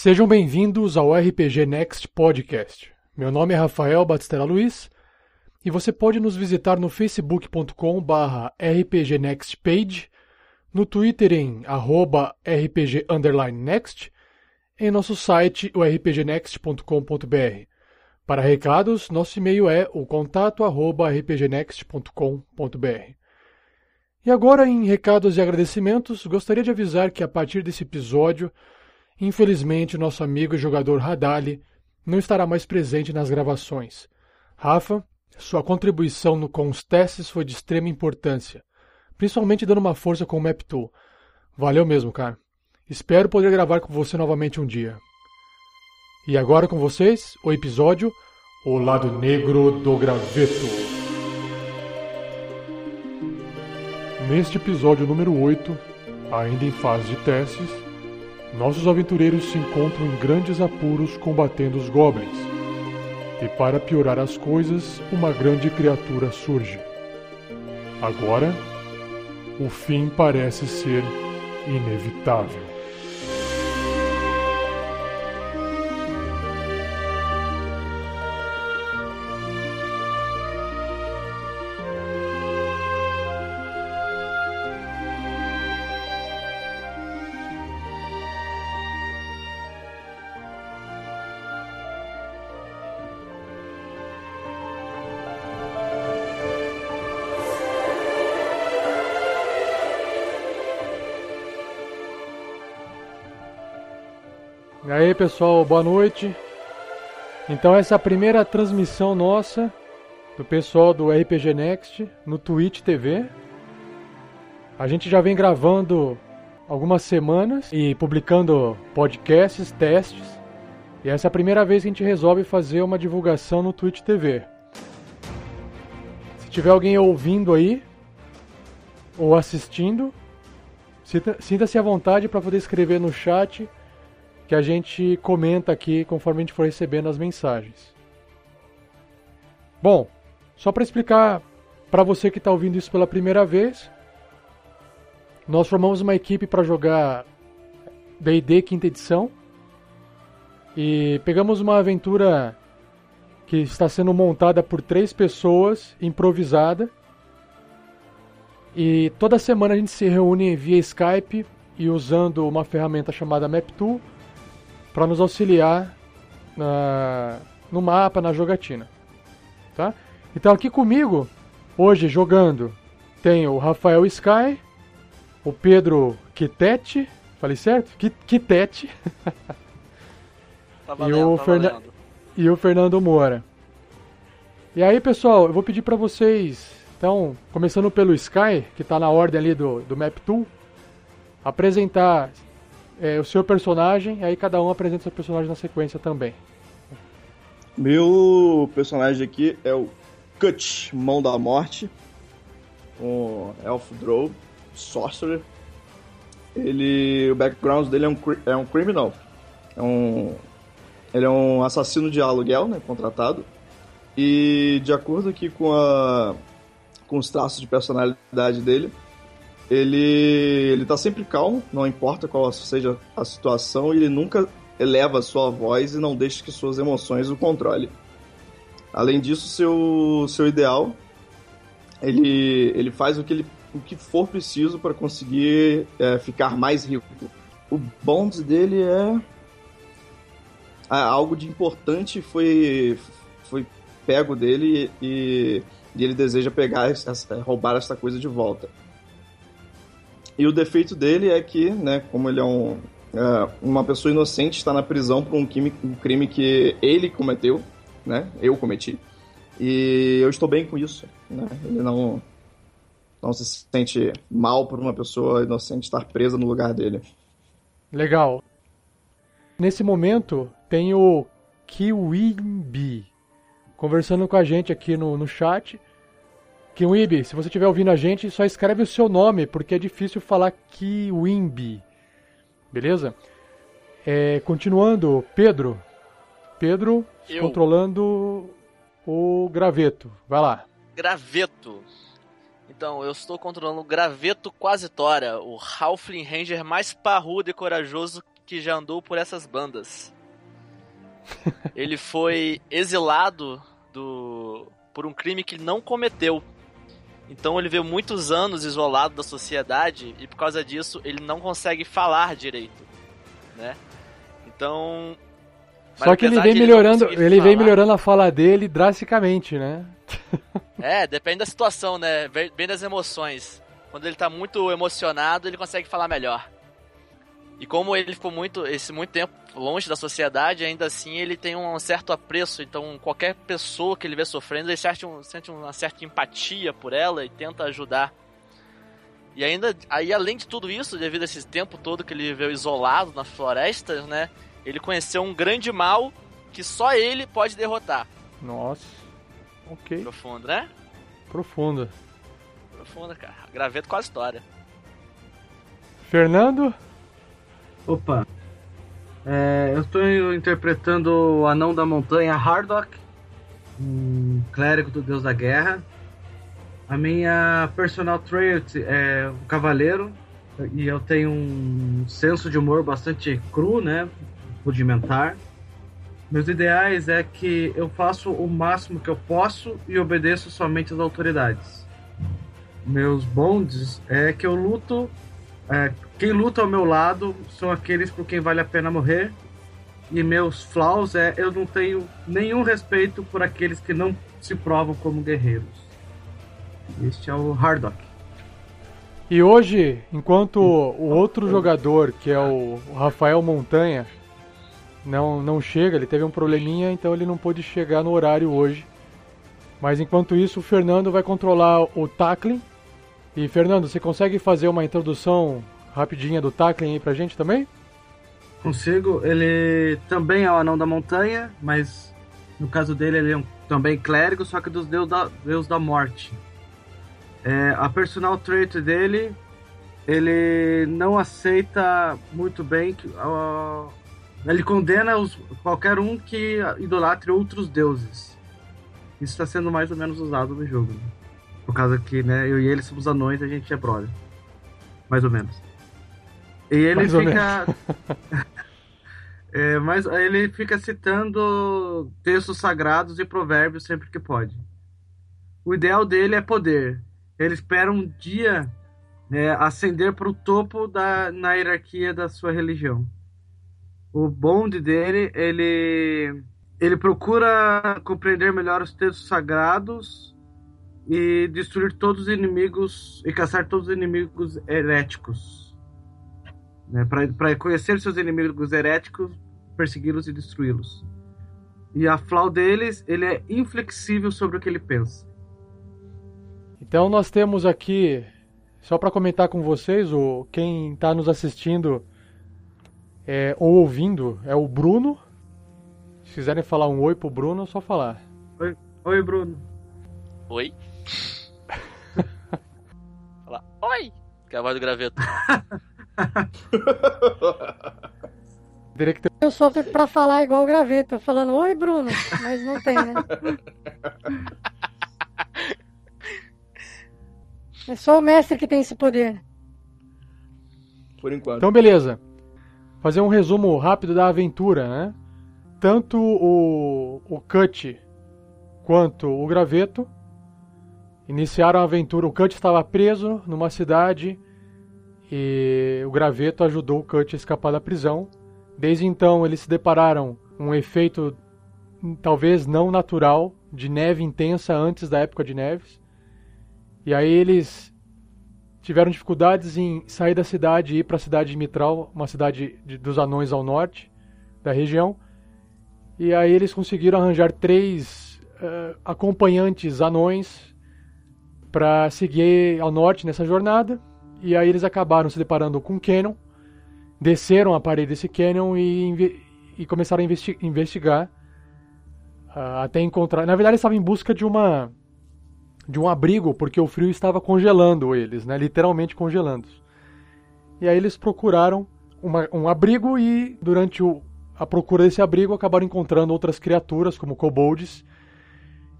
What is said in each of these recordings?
Sejam bem-vindos ao RPG Next Podcast. Meu nome é Rafael Batistela Luiz e você pode nos visitar no facebook.com/barra rpgnextpage, no Twitter em arroba rpg_next, em nosso site o rpgnext.com.br. Para recados, nosso e-mail é o contato arroba rpgnext.com.br. E agora, em recados e agradecimentos, gostaria de avisar que a partir desse episódio, infelizmente, nosso amigo e jogador Radali não estará mais presente nas gravações. Rafa, sua contribuição no, com os testes foi de extrema importância, principalmente dando uma força com o MapTool. Valeu mesmo, cara. Espero poder gravar com você novamente um dia. E agora com vocês, o episódio O Lado Negro do Graveto. Neste episódio número 8, ainda em fase de testes, nossos aventureiros se encontram em grandes apuros combatendo os goblins. E para piorar as coisas, uma grande criatura surge. Agora, o fim parece ser inevitável. Aí pessoal, boa noite. Então essa é a primeira transmissão nossa do pessoal do RPG Next no Twitch TV. A gente já vem gravando algumas semanas e publicando podcasts, testes. E essa é a primeira vez que a gente resolve fazer uma divulgação no Twitch TV. Se tiver alguém ouvindo aí ou assistindo, sinta-se à vontade para poder escrever no chat que a gente comenta aqui conforme a gente for recebendo as mensagens. Bom, só para explicar para você que está ouvindo isso pela primeira vez, nós formamos uma equipe para jogar D&D quinta edição e pegamos uma aventura que está sendo montada por três pessoas, improvisada. E toda semana a gente se reúne via Skype e usando uma ferramenta chamada MapTool para nos auxiliar na, no mapa, na jogatina. Tá? Então aqui comigo, hoje jogando, tem o Rafael Sky, o Pedro Kitete, falei certo? Kitete. Tá valendo, e, o tá Ferna e o Fernando Moura. E aí, pessoal, eu vou pedir para vocês, então, começando pelo Sky, que está na ordem ali do, do Map Tool, apresentar é, o seu personagem, aí cada um apresenta seu personagem na sequência também. Meu personagem aqui é o Cut, Mão da Morte, um Elf Drow, Sorcerer. Ele, o background dele é um, é um criminal, é um, ele é um assassino de aluguel, né, contratado. E de acordo aqui com, a, com os traços de personalidade dele, ele, ele tá sempre calmo, não importa qual seja a situação, ele nunca eleva a sua voz e não deixa que suas emoções o controle. Além disso, seu, seu ideal, ele, ele faz o que, ele, o que for preciso para conseguir é, ficar mais rico. O bond dele é algo de importante foi foi pego dele e, e ele deseja pegar roubar essa coisa de volta. E o defeito dele é que, né, como ele é um, é, uma pessoa inocente, está na prisão por um crime, um crime que ele cometeu, né? Eu cometi. E eu estou bem com isso, né? Ele não, não se sente mal por uma pessoa inocente estar presa no lugar dele. Legal. Nesse momento, tem o Kiwimbi conversando com a gente aqui no, no chat. Kiwimbi, se você estiver ouvindo a gente, só escreve o seu nome, porque é difícil falar Kiwimbi. Beleza? É, continuando, Pedro. Pedro Eu. controlando o graveto. Vai lá. Graveto. Então, eu estou controlando o Graveto Quasitora, o Halfling Ranger mais parrudo e corajoso que já andou por essas bandas. ele foi exilado do por um crime que ele não cometeu. Então ele veio muitos anos isolado da sociedade e por causa disso ele não consegue falar direito, né? Então só que ele vem melhorando, ele, ele vem melhorando a fala dele drasticamente, né? É, depende da situação, né? Bem das emoções. Quando ele tá muito emocionado, ele consegue falar melhor. E como ele ficou muito, esse muito tempo longe da sociedade, ainda assim ele tem um certo apreço. Então, qualquer pessoa que ele vê sofrendo, ele sente, um, sente uma certa empatia por ela e tenta ajudar. E ainda, aí além de tudo isso, devido a esse tempo todo que ele viveu isolado nas florestas, né? Ele conheceu um grande mal que só ele pode derrotar. Nossa. Ok. Profundo, né? Profundo. Profunda, cara. Graveto com a história. Fernando? Opa. É, eu estou interpretando o Anão da Montanha Hardock, um clérigo do Deus da Guerra. A minha personal trait é um cavaleiro e eu tenho um senso de humor bastante cru, né? Rudimentar. Meus ideais é que eu faço o máximo que eu posso e obedeço somente às autoridades. Meus bondes é que eu luto é, quem luta ao meu lado são aqueles por quem vale a pena morrer. E meus flaws é eu não tenho nenhum respeito por aqueles que não se provam como guerreiros. Este é o Hardock. E hoje, enquanto o outro jogador, que é o Rafael Montanha, não, não chega, ele teve um probleminha, então ele não pôde chegar no horário hoje. Mas enquanto isso, o Fernando vai controlar o tackling. E Fernando, você consegue fazer uma introdução rapidinha do tackling aí pra gente também? Consigo. Ele também é o anão da montanha, mas no caso dele ele é um, também clérigo, só que dos deus da, deus da morte. É, a personal trait dele, ele não aceita muito bem que uh, ele condena os, qualquer um que idolatre outros deuses. Isso está sendo mais ou menos usado no jogo. Né? Por causa que né, eu e ele somos anões, a gente é brother. Mais ou menos. E ele mais fica. é, mas ele fica citando textos sagrados e provérbios sempre que pode. O ideal dele é poder. Ele espera um dia é, ascender para o topo da, na hierarquia da sua religião. O bonde dele, ele, ele procura compreender melhor os textos sagrados e destruir todos os inimigos e caçar todos os inimigos heréticos né, para conhecer seus inimigos heréticos, persegui-los e destruí-los. E a flau deles, ele é inflexível sobre o que ele pensa. Então nós temos aqui, só para comentar com vocês, o quem está nos assistindo é, ou ouvindo é o Bruno. Se quiserem falar um oi pro Bruno, é só falar. Oi, oi Bruno. Oi. Fala, oi! Que é a graveto. Eu sou pra falar igual o graveto, falando oi Bruno, mas não tem, né? É só o mestre que tem esse poder. Por enquanto. Então, beleza. Fazer um resumo rápido da aventura, né? Tanto o, o Cut quanto o Graveto iniciaram a aventura. O Cut estava preso numa cidade e o graveto ajudou o Kurt a escapar da prisão. Desde então, eles se depararam um efeito talvez não natural de neve intensa antes da época de neves. E aí eles tiveram dificuldades em sair da cidade e ir para a cidade de Mitral, uma cidade de, dos anões ao norte da região. E aí eles conseguiram arranjar três uh, acompanhantes anões para seguir ao norte nessa jornada. E aí eles acabaram se deparando com um canyon, desceram a parede desse canyon e, e começaram a investi investigar uh, até encontrar. Na verdade, eles estavam em busca de uma de um abrigo porque o frio estava congelando eles, né? Literalmente congelando. E aí eles procuraram uma, um abrigo e durante o, a procura desse abrigo acabaram encontrando outras criaturas como kobolds.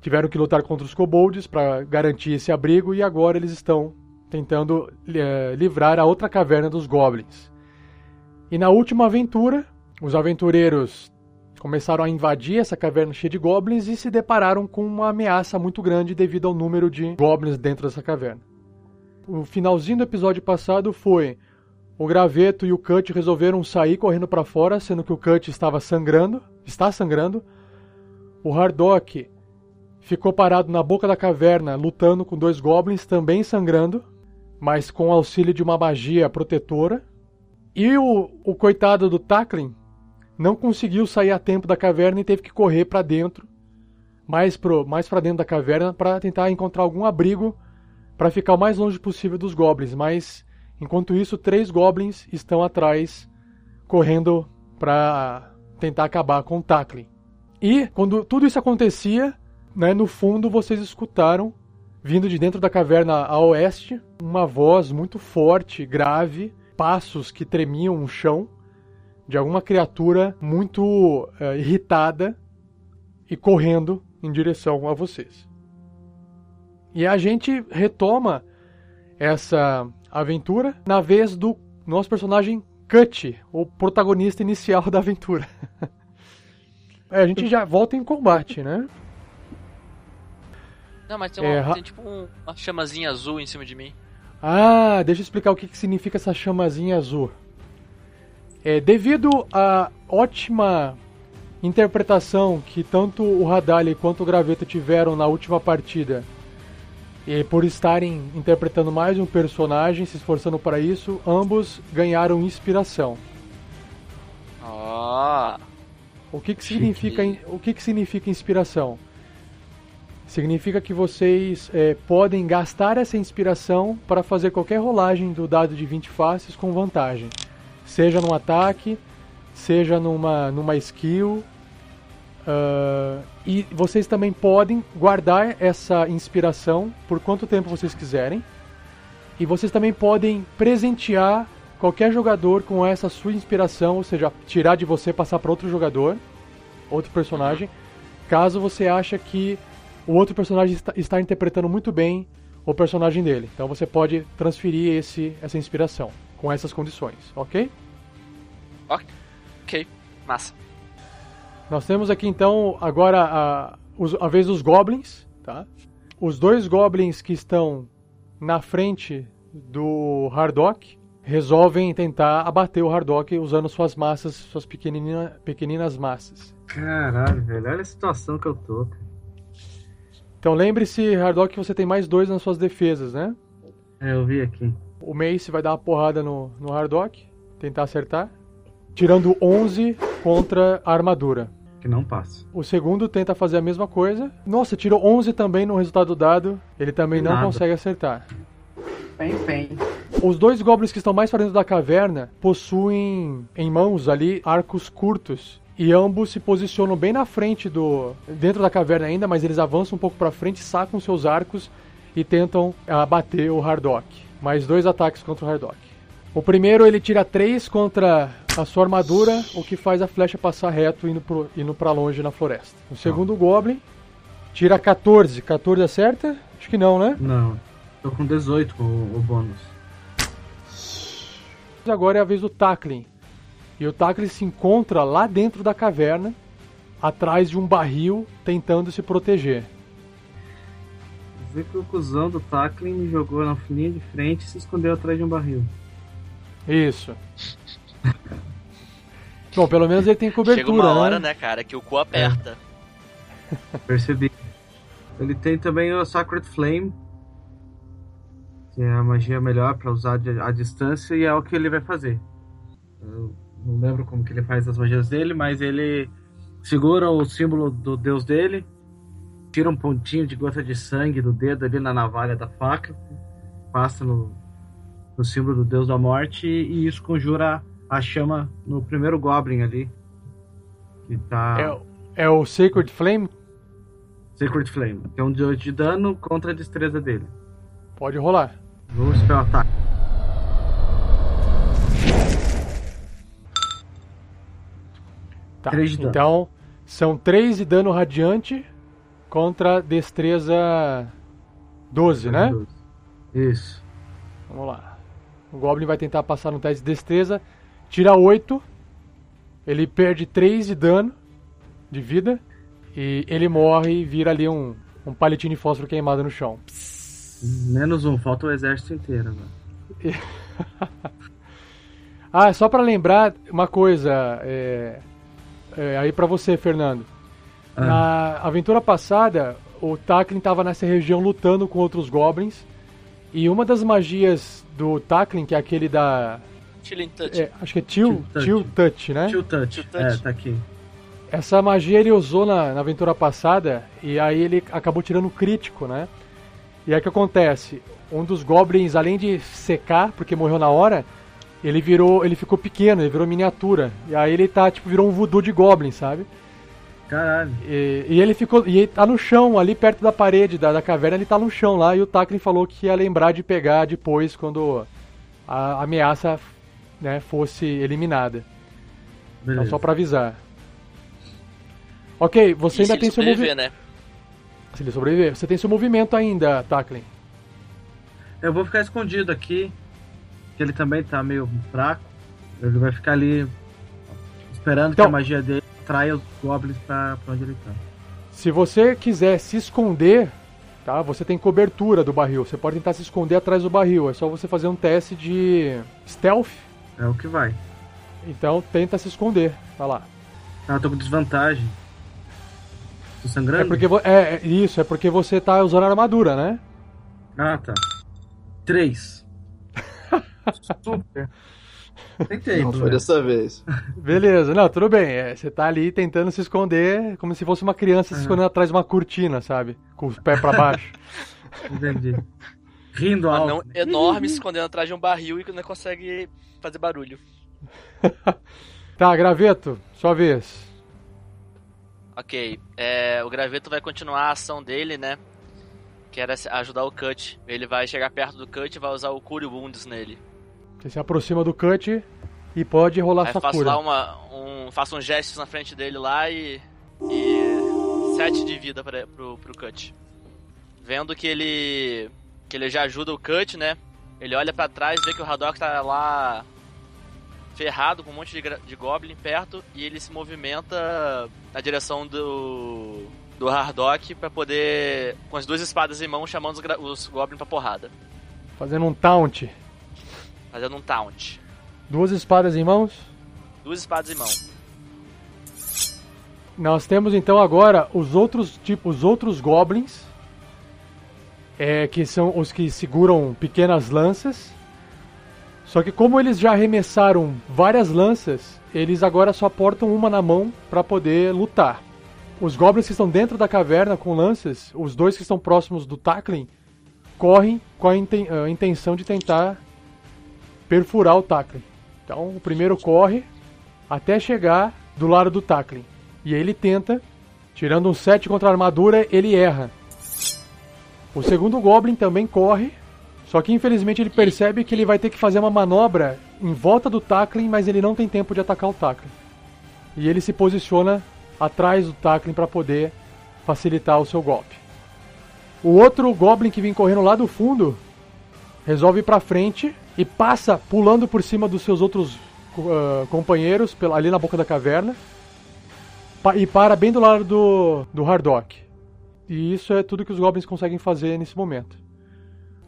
Tiveram que lutar contra os kobolds para garantir esse abrigo e agora eles estão tentando é, livrar a outra caverna dos goblins. E na última aventura, os aventureiros começaram a invadir essa caverna cheia de goblins e se depararam com uma ameaça muito grande devido ao número de goblins dentro dessa caverna. O finalzinho do episódio passado foi o Graveto e o Cut resolveram sair correndo para fora, sendo que o Cut estava sangrando, está sangrando. O Hardock ficou parado na boca da caverna lutando com dois goblins também sangrando, mas com auxílio de uma magia protetora. E o, o coitado do Tacklin não conseguiu sair a tempo da caverna e teve que correr para dentro, mais pro, mais para dentro da caverna para tentar encontrar algum abrigo para ficar o mais longe possível dos goblins, mas enquanto isso três goblins estão atrás correndo para tentar acabar com o Tacklin. E quando tudo isso acontecia, né, no fundo vocês escutaram vindo de dentro da caverna a oeste uma voz muito forte, grave, passos que tremiam o chão de alguma criatura muito é, irritada e correndo em direção a vocês. E a gente retoma essa aventura na vez do nosso personagem Cut, o protagonista inicial da aventura. é, a gente já volta em combate, né? Não, mas tem, uma, é, tem tipo um, uma chamazinha azul em cima de mim. Ah, deixa eu explicar o que, que significa essa chamazinha azul. É, devido à ótima interpretação que tanto o Radali quanto o Graveto tiveram na última partida, e por estarem interpretando mais um personagem, se esforçando para isso, ambos ganharam inspiração. Ah. O que, que significa o que, que significa inspiração? Significa que vocês é, podem gastar essa inspiração para fazer qualquer rolagem do dado de 20 faces com vantagem seja num ataque, seja numa, numa skill. Uh, e vocês também podem guardar essa inspiração por quanto tempo vocês quiserem. E vocês também podem presentear qualquer jogador com essa sua inspiração, ou seja, tirar de você passar para outro jogador, outro personagem, caso você acha que o outro personagem está, está interpretando muito bem o personagem dele. Então você pode transferir esse, essa inspiração com essas condições, ok? Ok, massa. Nós temos aqui então agora a, a vez dos goblins, tá? Os dois goblins que estão na frente do Hardock resolvem tentar abater o Hardock usando suas massas, suas pequenina, pequeninas massas. Caralho, velho, olha a situação que eu tô. Então lembre-se, Hardock, que você tem mais dois nas suas defesas, né? É, eu vi aqui. O Mace vai dar uma porrada no, no Hardock, tentar acertar. Tirando 11 contra a armadura. Que não passa. O segundo tenta fazer a mesma coisa. Nossa, tirou 11 também no resultado dado. Ele também não Nada. consegue acertar. Bem, bem. Os dois goblins que estão mais para dentro da caverna possuem em mãos ali arcos curtos e ambos se posicionam bem na frente do dentro da caverna ainda, mas eles avançam um pouco para frente, sacam seus arcos e tentam abater o Hardock. Mais dois ataques contra o Hardock. O primeiro ele tira 3 contra a sua armadura, o que faz a flecha passar reto indo, pro, indo pra longe na floresta. O segundo Goblin tira 14. 14 acerta? Acho que não, né? Não. Tô com 18 com o, o bônus. Agora é a vez do Tacklin. E o Tacklin se encontra lá dentro da caverna, atrás de um barril, tentando se proteger. Vê que o cuzão do Tacklin me jogou na linha de frente e se escondeu atrás de um barril. Isso. Bom, pelo menos ele tem cobertura, Chega uma né? hora, né, cara, que o cu aperta. É. Percebi. Ele tem também o Sacred Flame, que é a magia melhor para usar à distância e é o que ele vai fazer. Eu não lembro como que ele faz as magias dele, mas ele segura o símbolo do deus dele, tira um pontinho de gota de sangue do dedo ali na navalha da faca, passa no, no símbolo do deus da morte e isso conjura a chama no primeiro Goblin ali. Que tá. É, é o Sacred Flame? Sacred Flame. Tem um de, de dano contra a destreza dele. Pode rolar. Vou spell ataque. Tá. 3 de dano. Então, são 3 de dano radiante contra destreza 12, né? 12. Isso. Vamos lá. O Goblin vai tentar passar no teste de destreza tira 8. Ele perde 3 de dano de vida. E ele morre e vira ali um, um palitinho de fósforo queimado no chão. Menos um, falta o exército inteiro. Mano. Ah, só pra lembrar uma coisa. É, é, aí pra você, Fernando. Ah. Na aventura passada, o Taklin tava nessa região lutando com outros goblins. E uma das magias do Taklin, que é aquele da. Chilling Touch. é, acho que é Chill, Chill Chill Touch. Né? Tio Touch. É, tá aqui. Essa magia ele usou na, na aventura passada e aí ele acabou tirando crítico, né? E aí o que acontece? Um dos goblins, além de secar, porque morreu na hora, ele virou. ele ficou pequeno, ele virou miniatura. E aí ele tá, tipo, virou um voodoo de goblin, sabe? Caralho. E, e ele ficou. E ele tá no chão, ali perto da parede da, da caverna, ele tá no chão lá, e o Taklin falou que ia lembrar de pegar depois quando a ameaça né, fosse eliminada. Então, Beleza. só pra avisar. Ok, você E se ainda ele tem seu sobreviver, movimento. né? Se ele sobreviver, você tem seu movimento ainda, Taklin. Eu vou ficar escondido aqui, que ele também tá meio fraco. Ele vai ficar ali esperando Então- que a magia dele traia os goblins pra, pra onde ele tá. Se você quiser se esconder, tá? Você tem cobertura do barril. Você pode tentar se esconder atrás do barril. É só você fazer um teste de stealth. É o que vai. Então tenta se esconder. Vai lá. Ah, eu tô com desvantagem. Tô sangrando? É porque é, é isso, é porque você tá usando armadura, né? Ah, tá. Três. Super. Tentei, Não foi dessa vez. Beleza, não, tudo bem. É, você tá ali tentando se esconder como se fosse uma criança se Aham. escondendo atrás de uma cortina, sabe? Com os pés pra baixo. Entendi. Rindo Um alto. anão enorme se escondendo atrás de um barril e que não consegue fazer barulho. tá, graveto, sua vez. Ok, é, o graveto vai continuar a ação dele, né? Que era se- ajudar o Cut. Ele vai chegar perto do Cut e vai usar o Cure Wounds nele. Você se aproxima do cut e pode rolar Aí sua faço cura. lá uma, um, faço um gesto na frente dele lá e. E. 7 de vida pra, pro, pro Cut. Vendo que ele. que ele já ajuda o Cut, né? Ele olha pra trás, vê que o Haddock tá lá. ferrado com um monte de, de Goblin perto e ele se movimenta na direção do. do Hardock pra poder. com as duas espadas em mão chamando os, os Goblin pra porrada. Fazendo um taunt. Fazendo um taunt. Duas espadas em mãos. Duas espadas em mão. Nós temos então agora os outros tipos, os outros goblins, é, que são os que seguram pequenas lanças. Só que como eles já arremessaram várias lanças, eles agora só portam uma na mão para poder lutar. Os goblins que estão dentro da caverna com lanças, os dois que estão próximos do Taklin, correm com a intenção de tentar perfurar o Taklin. Então o primeiro corre até chegar do lado do Taklin. E ele tenta, tirando um 7 contra a armadura, ele erra. O segundo Goblin também corre, só que infelizmente ele percebe que ele vai ter que fazer uma manobra em volta do Taklin, mas ele não tem tempo de atacar o Taklin. E ele se posiciona atrás do Taklin para poder facilitar o seu golpe. O outro Goblin que vem correndo lá do fundo resolve ir pra frente e passa pulando por cima dos seus outros ah, companheiros pela- ali na boca da caverna pa- e para bem do lado do, do Hardock. E isso é tudo que os Goblins conseguem fazer nesse momento.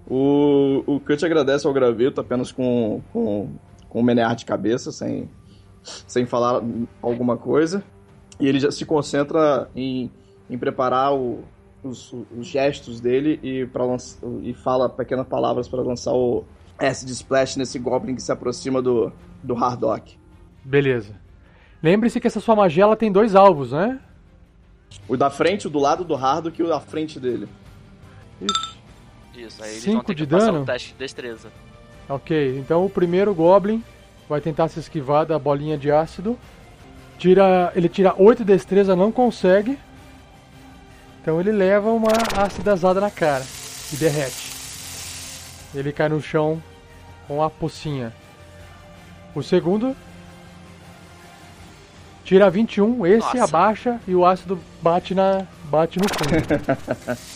O, o Cut agradece ao graveto apenas com, com, com um menear de cabeça, sem, sem falar alguma coisa. E ele já se concentra em, em preparar o- os, os gestos dele e, pra lanç- e fala pequenas palavras para lançar o Acid Splash nesse Goblin que se aproxima do, do Hardock. Beleza. Lembre-se que essa sua magia ela tem dois alvos, né? O da frente, o do lado do Hardock e o da frente dele. Isso. Isso, aí eles Cinco vão ter de que dano? um teste de destreza. Ok, então o primeiro Goblin vai tentar se esquivar da bolinha de ácido. Tira, ele tira 8 de destreza, não consegue. Então ele leva uma acidazada na cara e derrete. Ele cai no chão com a pocinha. O segundo tira 21, esse Nossa. abaixa e o ácido bate na bate no fundo.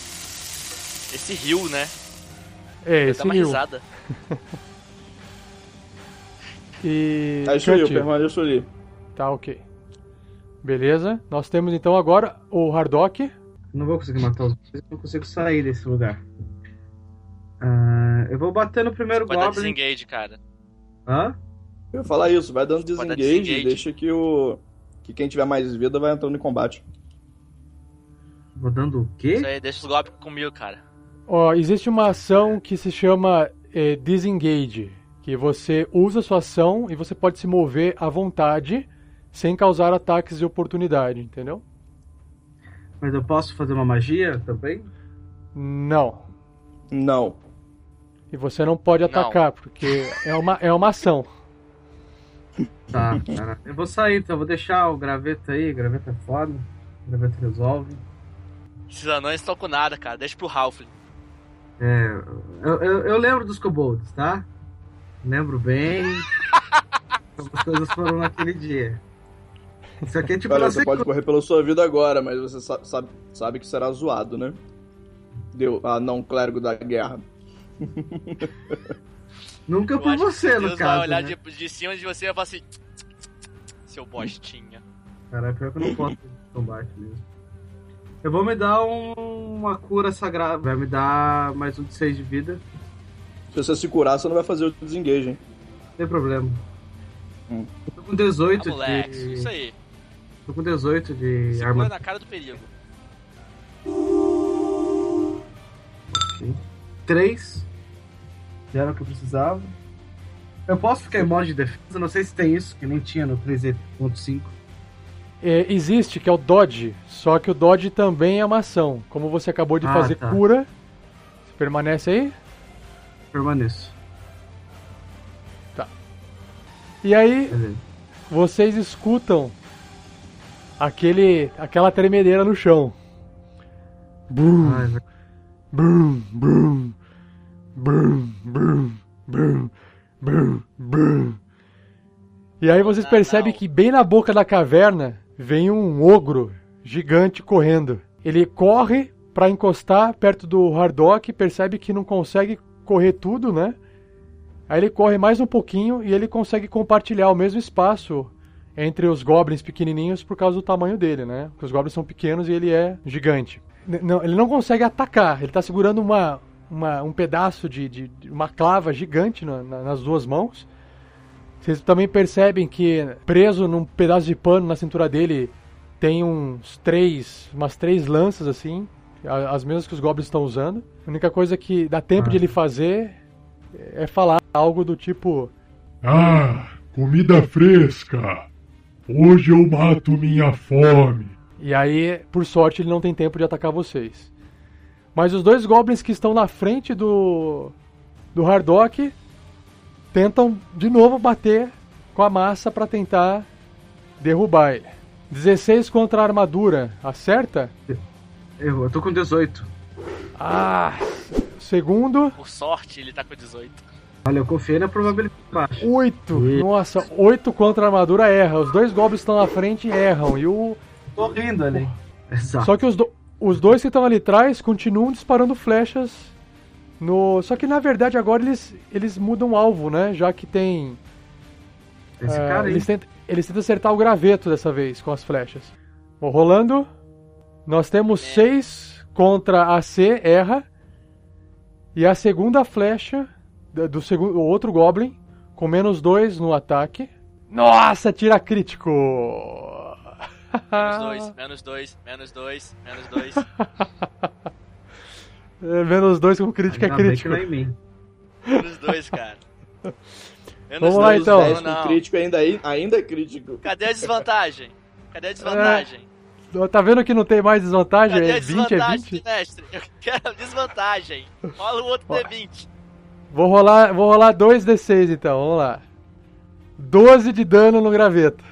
Esse rio, né? É, Dá esse uma Neil. risada. E. É isso aí, eu Cut. permaneço ali. Tá, ok. Beleza. Nós temos então agora o Hardock. Não vou conseguir matar os dois, não consigo sair desse lugar. Ah, eu vou bater no primeiro Vai dar Goblin. desengage, cara. Hã? Eu ia falar isso, vai dando desengage, desengage. deixa que o. Que quem tiver mais vida vai entrando em combate. Vou dando o quê? Isso aí, deixa os goblins comigo, cara. Ó, existe uma ação que se chama eh, Disengage, que você usa sua ação e você pode se mover à vontade sem causar ataques de oportunidade, entendeu? Mas eu posso fazer uma magia também? Não. Não. E você não pode Não. atacar, porque é uma, é uma ação. Tá, cara. Eu vou sair, então. eu Vou deixar o graveto aí. Graveto é foda. Graveto resolve. Esses anões estão com nada, cara. Deixa pro Ralph. É, eu, eu, eu lembro dos kobolds, tá? Lembro bem. As coisas foram naquele dia. Isso aqui é tipo Olha, você pode sequência. correr pela sua vida agora, mas você sa- sabe, sabe que será zoado, né? Deu, ah, não, clérigo da guerra. Nunca Eu por que você, Deus no vai caso. olhar né? de, de cima de você e vai falar assim... Seu bostinha. Caralho, pior que eu não posso combate mesmo. Eu vou me dar um- uma cura sagrada. Vai me dar mais um de 6 de vida. Se você se curar, você não vai fazer o desengage, hein? Não tem problema. Hum. Eu tô com 18 Ah, moleque. de. Isso aí. Tô com 18 de Segura arma. na cara do perigo. 3. Já era o que eu precisava. Eu posso ficar em modo de defesa? Não sei se tem isso, que nem tinha no 3.5. É, existe, que é o Dodge, só que o Dodge também é uma ação. Como você acabou de Ah, fazer tá. cura, você permanece aí. Permaneço. E aí, Beleza. vocês escutam aquele, aquela tremedeira no chão. Brum, Ah, brum, brum, brum, brum, brum, brum, brum. E aí vocês Não, percebem não. que bem na boca da caverna vem um ogro gigante correndo. Ele corre pra encostar perto do Hardock, percebe que não consegue correr tudo, né? Aí ele corre mais um pouquinho e ele consegue compartilhar o mesmo espaço entre os goblins pequenininhos por causa do tamanho dele, né? Porque os goblins são pequenos e ele é gigante. N- não, ele não consegue atacar, ele tá segurando uma, uma- um pedaço de, de- de uma clava gigante na- na- nas duas mãos. Vocês também percebem que preso num pedaço de pano na cintura dele tem uns três, umas três lanças assim, as mesmas que os goblins estão usando. A única coisa que dá tempo Ah. de ele fazer é falar algo do tipo: Ah, comida fresca. Hoje eu mato minha fome. E aí, por sorte, ele não tem tempo de atacar vocês. Mas os dois goblins que estão na frente do do Hardock tentam de novo bater com a massa para tentar derrubar ele. 16 contra a armadura, acerta? Eu, eu tô com 18. Ah, segundo, Por sorte, ele tá com 18. Olha, eu confiei na probabilidade baixa. 8. Ih. Nossa, 8 contra a armadura erra. Os dois goblins estão na frente e erram. E o Tô rindo ali. Exato. Só que os, do- os dois que estão ali atrás continuam disparando flechas no. Só que na verdade agora eles, eles mudam o alvo, né? Já que tem. Esse é, cara aí. eles, tentam, eles tentam acertar o graveto dessa vez com as flechas. Bom, rolando. Nós temos 6 contra a C, erra. E a segunda flecha do segundo, o outro Goblin, com menos 2 no ataque. Nossa, tira crítico! Menos dois, menos dois, menos dois, menos dois. É, menos 2 com crítica é Ainda bem que crítico. não é em mim. Menos dois, cara. Menos Vamos lá, dois, então. não, 10 com não. crítico ainda, ainda é crítico. Cadê a desvantagem? Cadê a desvantagem? Tá vendo que não tem mais desvantagem? Cadê a É 20, é desvantagem, 20? mestre? Eu quero desvantagem. Rola o outro Ó. D20. Vou rolar, vou rolar 2d6 então, vamos lá. 12 de dano no graveto.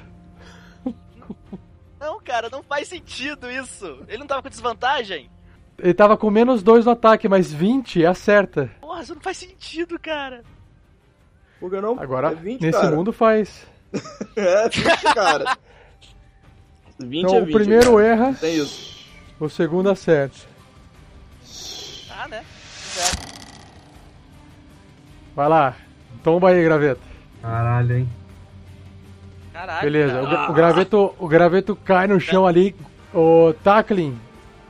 Não, cara, não faz sentido isso. Ele não tava com desvantagem? Ele tava com menos 2 no ataque, mas 20 acerta. Porra, isso não faz sentido, cara. Por que não? Agora, é 20, nesse cara. mundo faz. É 20, cara. 20 Então é o 20. primeiro cara. erra, Tem isso. o segundo acerta. Ah, né? Certo. Vai lá, tomba aí, graveto. Caralho, hein? Caralho. Beleza, cara. o, o graveto, o graveto cai no chão ali, o Tackling,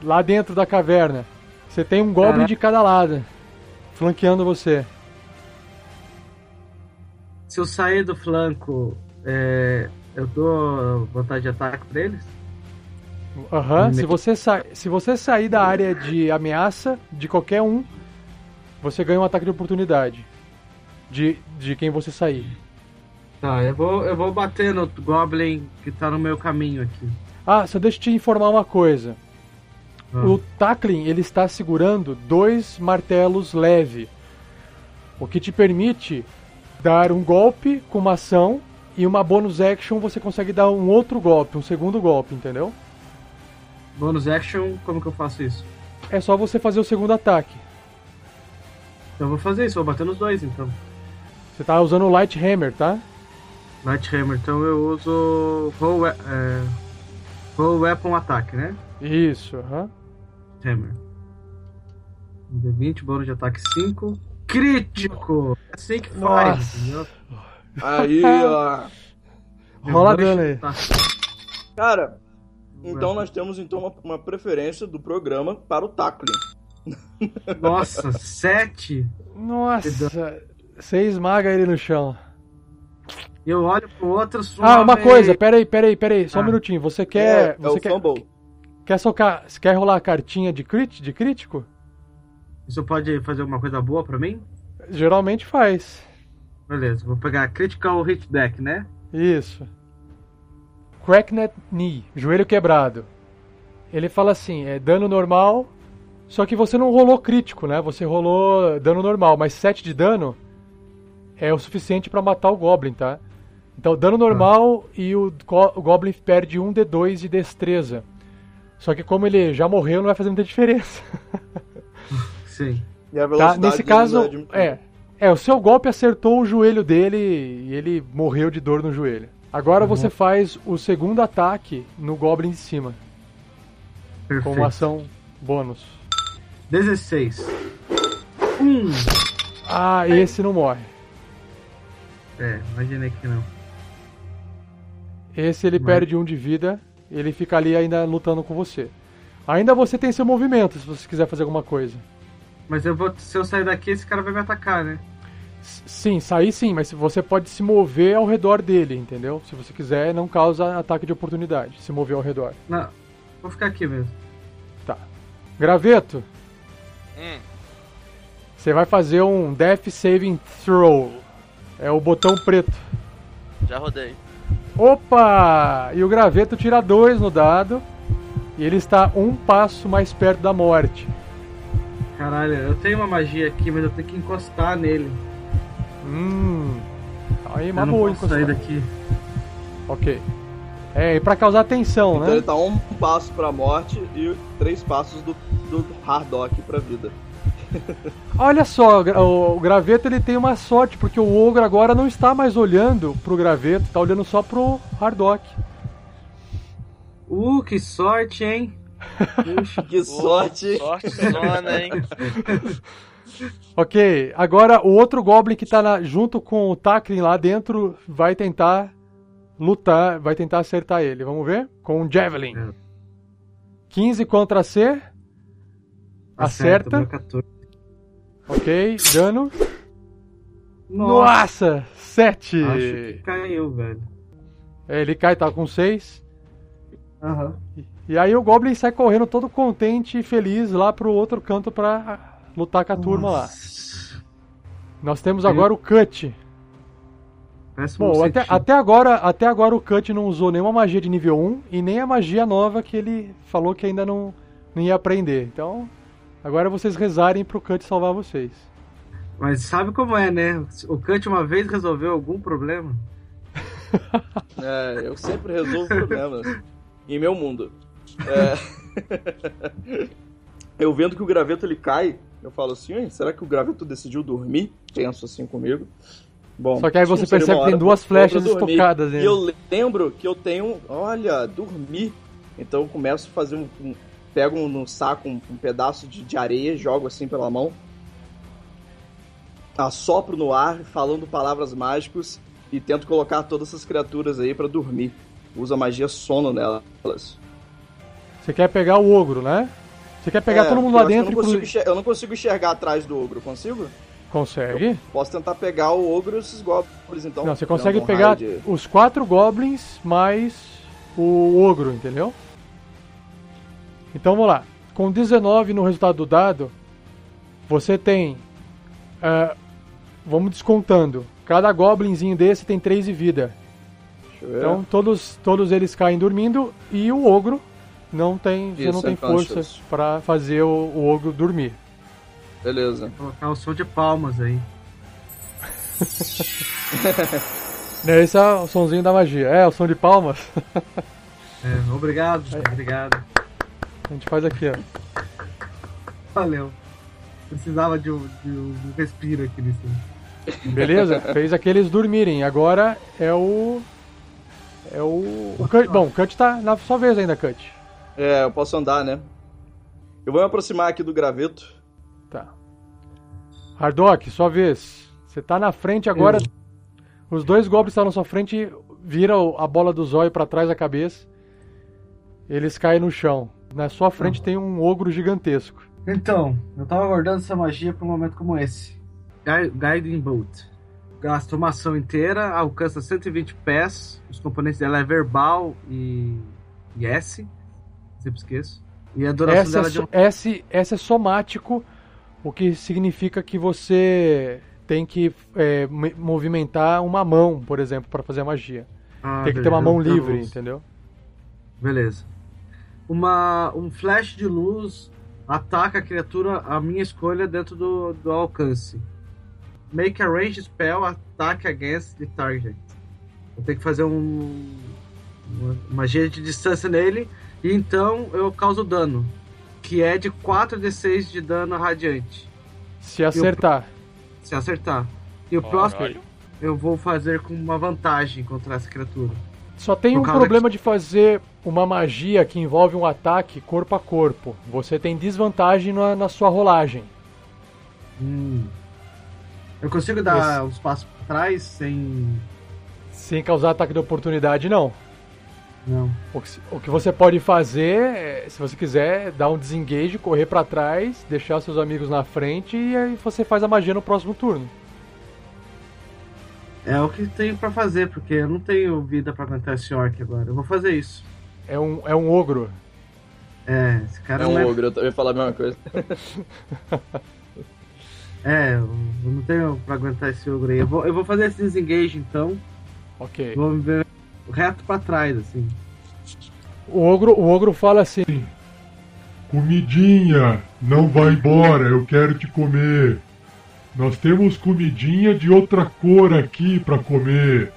lá dentro da caverna. Você tem um Goblin Caraca. de cada lado, flanqueando você. Se eu sair do flanco, é, eu dou vantagem de ataque pra eles? Aham, se, você sa- se você sair da área de ameaça de qualquer um, você ganha um ataque de oportunidade. De, de quem você sair. Tá, eu vou, eu vou bater no Goblin que tá no meu caminho aqui. Ah, só deixa eu te informar uma coisa. Ah. O Tackling, ele está segurando dois martelos leve. O que te permite dar um golpe com uma ação e uma bonus action você consegue dar um outro golpe, um segundo golpe, entendeu? Bonus action, como que eu faço isso? É só você fazer o segundo ataque. Eu vou fazer isso, vou bater nos dois então. Você tá usando o Light Hammer, tá? Light Hammer, então eu uso Roll, we- é, roll Weapon Attack, né? Isso, aham. Hammer. Um D20, bônus de ataque 5. Crítico! É assim que faz, Nossa. entendeu? Aí, ó. Rola dano aí. Cara, então nós temos então uma, uma preferência do programa para o tackling. Nossa, 7. Nossa, você esmaga ele no chão. E eu olho pro outro. Ah, uma coisa, peraí, peraí, peraí, só um Ah. minutinho. Você quer. é, é você o quer, fumble. quer socar. Você quer rolar a cartinha de, crit, de crítico? Isso pode fazer alguma coisa boa pra mim? Geralmente faz. Beleza, vou pegar Critical Hit Deck, né? Isso. Cracknet knee, joelho quebrado. Ele fala assim, é dano normal, só que você não rolou crítico, né? Você rolou dano normal, mas 7 de dano é o suficiente pra matar o Goblin, tá? Então, dano normal e o, go- o Goblin perde 1 D2 de destreza. Só que como ele já morreu, não vai fazer muita diferença. Sim. E a Tá? velocidade Nesse dele caso, é de- é. É, o seu golpe acertou o joelho dele e ele morreu de dor no joelho. Agora você faz o segundo ataque no Goblin de cima, Perfeito. com uma ação bônus. 16. Um. Ah, esse não morre. É, imaginei que não. Esse ele Mas- perde um de vida, ele fica ali ainda lutando com você. Ainda você tem seu movimento, se você quiser fazer alguma coisa. Mas eu vou. Se eu sair daqui, esse cara vai me atacar, né? Sim, sair sim, mas você pode se mover ao redor dele, entendeu? Se você quiser, não causa ataque de oportunidade, se mover ao redor. Não. Vou ficar aqui mesmo. Tá. Graveto, Hum, você vai fazer um Death Saving Throw. É o botão preto. já rodei. Opa! E o graveto tira dois no dado. E ele está um passo mais perto da morte. Caralho, eu tenho uma magia aqui, mas eu tenho que encostar nele. Hum. Aí, eu uma não boa posso sair encostar. daqui. Ok. É, e pra causar tensão, Então né? ele tá um passo pra morte e três passos do, do Hardock pra vida. Olha só, o gra- o, o graveto ele tem uma sorte, porque o ogro agora não está mais olhando pro graveto, tá olhando só pro Hardock. Uh, que sorte, hein? Puxa. Que sorte! Sorte zona, hein? Ok, agora o outro Goblin que tá na- junto com o Takrin lá dentro vai tentar lutar, vai tentar acertar ele. Vamos ver? Com um Javelin. É. 15 contra C. Acerta. 14. Ok, dano. Nossa, Nossa! 7! acho que caiu, velho. É, ele cai, tá com 6. Aham. E aí o Goblin sai correndo todo contente e feliz lá pro outro canto pra lutar com a turma lá. Nós temos agora o Cut. Péssimo Bom, até, até agora, até agora o Cut não usou nenhuma magia de nível 1 e nem a magia nova que ele falou que ainda não, não ia aprender. Então, agora vocês rezarem pro Cut salvar vocês. Mas sabe como é, né? O Kant uma vez resolveu algum problema. É, eu sempre resolvo problemas em meu mundo. É... eu vendo que o graveto ele cai, eu falo assim, "Ué, será que o graveto decidiu dormir? Penso assim comigo. Bom, Só que aí você percebe que tem duas flechas estocadas E nele. eu lembro que eu tenho, olha, dormir. Então eu começo a fazer um, um- pego um, saco um, um pedaço de, de areia, jogo assim pela mão, assopro no ar, falando palavras mágicas e tento colocar todas essas criaturas aí pra dormir. Usa magia sono nelas. Você quer pegar o ogro, né? Você quer pegar É, todo mundo eu lá que eu dentro, não, consigo inclusive. enxer- eu não consigo enxergar atrás do ogro, consigo? Consegue? Posso tentar pegar o ogro e esses goblins, então. Não, você consegue pegar de- os quatro goblins mais o ogro, entendeu? Então vamos lá. Com 19 no resultado do dado, você tem. ah, vamos descontando. Cada goblinzinho desse tem 3 de vida. Então todos, todos eles caem dormindo e o ogro não tem, você não tem unconscious. força pra fazer o, o ogro dormir. Beleza. Colocar o som de palmas aí. Né, Esse é o sonzinho da magia. É, o som de palmas. É, obrigado, obrigado. A gente faz aqui, ó. Valeu. Precisava de um, de um respiro aqui nisso. Beleza? Fez aqueles dormirem. Agora é o. É o. o Cut- bom, o Cut tá na sua vez ainda, Cut. É, eu posso andar, né? Eu vou me aproximar aqui do graveto. Tá. Hardock, sua vez. Você tá na frente agora. Os dois goblins estão na sua frente, viram a bola do zóio pra trás da cabeça. Eles caem no chão. Na sua frente tem um ogro gigantesco. Então, eu tava guardando essa magia pra um momento como esse. Gui- Guiding Bolt. Gasta uma ação inteira, alcança 120 pés. Os componentes dela é verbal e, e S. Sempre esqueço. E a duração Essa dela é de so- um... esse, essa é somático, o que significa que você tem que é, me- movimentar uma mão, por exemplo, para fazer a magia. Ah, tem que ter uma beleza, mão livre, entendeu? Beleza. Uma, um flash de luz ataca a criatura a minha escolha dentro do, do alcance. Make a range spell attack against the target. Eu tenho que fazer um, uma magia de distância nele e então eu causo dano, que é de 4d6 de dano radiante, Se acertar. se acertar. E o próximo eu vou fazer com uma vantagem contra essa criatura. Só tem um problema de fazer uma magia que envolve um ataque corpo a corpo. Você tem desvantagem na, na sua rolagem. Hum. Eu consigo dar uns passos pra trás sem. Sem causar ataque de oportunidade, não. Não. O que, o que você pode fazer, é, se você quiser, dar um desengage, correr pra trás, deixar seus amigos na frente e aí você faz a magia no próximo turno. É o que tenho pra fazer, porque eu não tenho vida pra aguentar esse orc agora. Eu vou fazer isso. É um, é um ogro. É, esse cara É um é. ogro, eu ia falar a mesma coisa. É, eu não tenho pra aguentar esse ogro aí. Eu vou, eu vou fazer esse desengage então. Ok. Vou me ver reto pra trás, assim. O ogro, o ogro fala assim: Comidinha, não vai embora, eu quero te comer. Nós temos comidinha de outra cor aqui pra comer.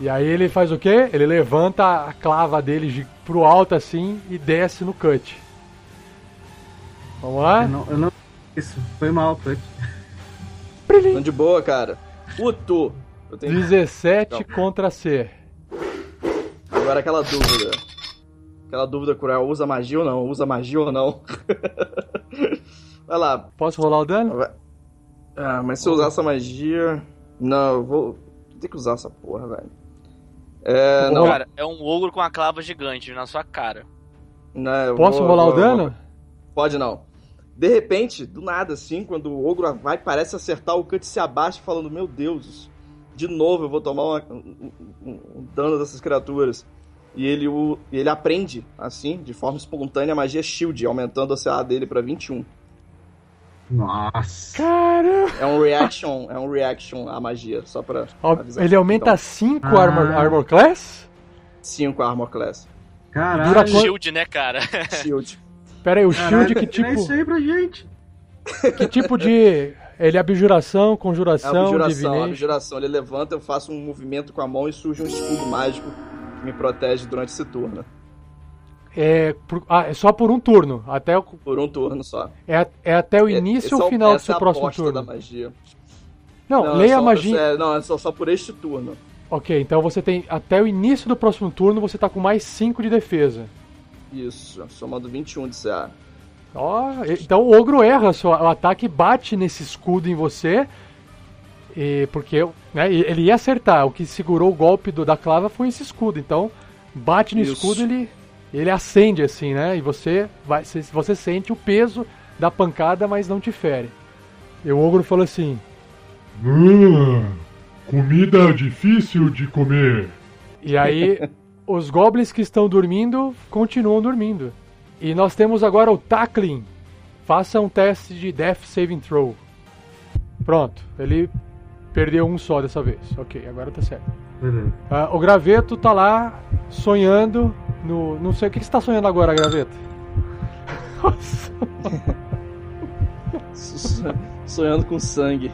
E aí ele faz o quê? Ele levanta a clava dele gi- pro alto assim e desce no cut. Vamos lá? Eu não, eu não. Isso, foi mal, Cut. Tão de boa, cara. Puto! Eu tenho... 17 Não. contra C. Agora aquela dúvida. Aquela dúvida cruel, usa magia ou não? Usa magia ou não? Vai lá. Posso rolar o dano? Vai- Ah, mas se eu usar essa magia... Não, eu vou... ter que usar essa porra, velho. É, não, Cara, é um ogro com uma clava gigante na sua cara. não, eu Posso vou- rolar o vou- dano? vou- Pode não. De repente, do nada assim, quando o ogro vai, parece acertar, o Cut se abaixa falando, meu Deus, de novo eu vou tomar uma- um, um- um dano dessas criaturas. E ele, o, e ele aprende, assim, de forma espontânea, a magia Shield, aumentando a CA dele pra 21. Nossa. Caramba! É um reaction, é um reaction a magia, só pra Ó, avisar. Ele aumenta 5 Ah. armor, armor class? 5 Armor Class. Caralho. Dura? Shield, né, cara? Shield. Pera aí, o Caralho, shield que tira tipo, isso aí pra gente. que tipo de... Ele é abjuração, É conjuração, abjuração, a divination? abjuração. Ele levanta, eu faço um movimento com a mão e surge um escudo mágico que me protege durante esse turno. É, por- ah, é só por um turno. Até o, Por um turno só. é, é até o início ou é o final do seu é a próximo turno? da magia. Não, Não, leia é a só- magia. É, não, é só, só por este turno. Ok, então você tem até o início do próximo turno você tá com mais 5 de defesa. Isso, somando 21 de CA. Ó, e- então o ogro erra, só, o ataque bate nesse escudo em você E porque né, ele ia acertar. O que segurou o golpe do, da clava foi esse escudo. Então, bate no Isso. escudo, ele, ele acende assim, né? E você vai, você, sente o peso da pancada, mas não te fere. E o ogro falou assim: Ah, comida difícil de comer. E aí, os goblins que estão dormindo continuam dormindo. E nós temos agora o Tackling. Faça um teste de Death Saving Throw. Pronto, ele perdeu um só dessa vez. Ok, agora tá certo. Beleza. Ah, o Graveto tá lá sonhando no. Não sei o que que você tá sonhando agora, Graveto. Sonhando com sangue.